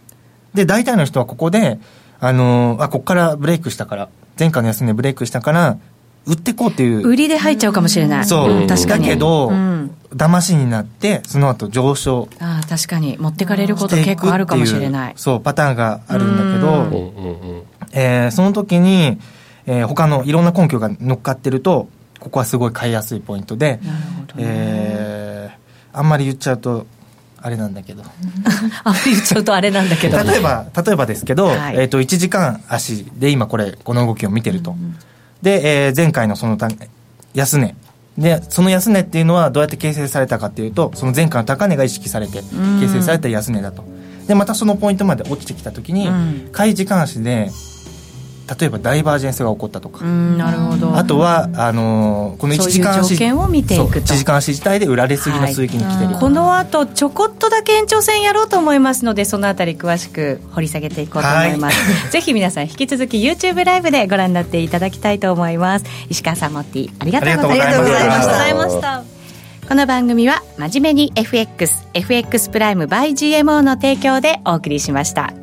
で大体の人はここで、あのーあここからブレイクしたから前回の安値ブレイクしたから売ってこうっていう。売りで入っちゃうかもしれない。そう、ん確かに。だけど、うん。騙しになってその後上昇。ああ確かに。持ってかれること結構あるかもしれない。そうパターンがあるんだけうんど、うんうん。えーその時に、えー他のいろんな根拠が乗っかってるとここはすごい買いやすいポイントで、えーあんまり言っちゃうとあれなんだけど。あ言っちゃうとあれなんだけど例えば例えばですけど、はい。えー、と1時間足で今これこの動きを見てると、で、えー前回のそのた安値。でその安値っていうのはどうやって形成されたかっていうとその前回の高値が意識されて形成された安値だと。でまたそのポイントまで落ちてきた時に、うん。買い時間足で例えばダイバージェンスが起こったとか、うんなるほど。あとはあのーこの1そういう時間足条件を見ていくと。そう1時間足自体で売られすぎの水域に来てる、この後ちょこっとだけ延長戦やろうと思いますのでそのあたり詳しく掘り下げていこうと思います、ぜひ皆さん引き続き YouTube ライブでご覧になっていただきたいと思います。石川さんモッティありがとうございました。ここの番組は真面目に FX、FX プライム by GMO の提供でお送りしました。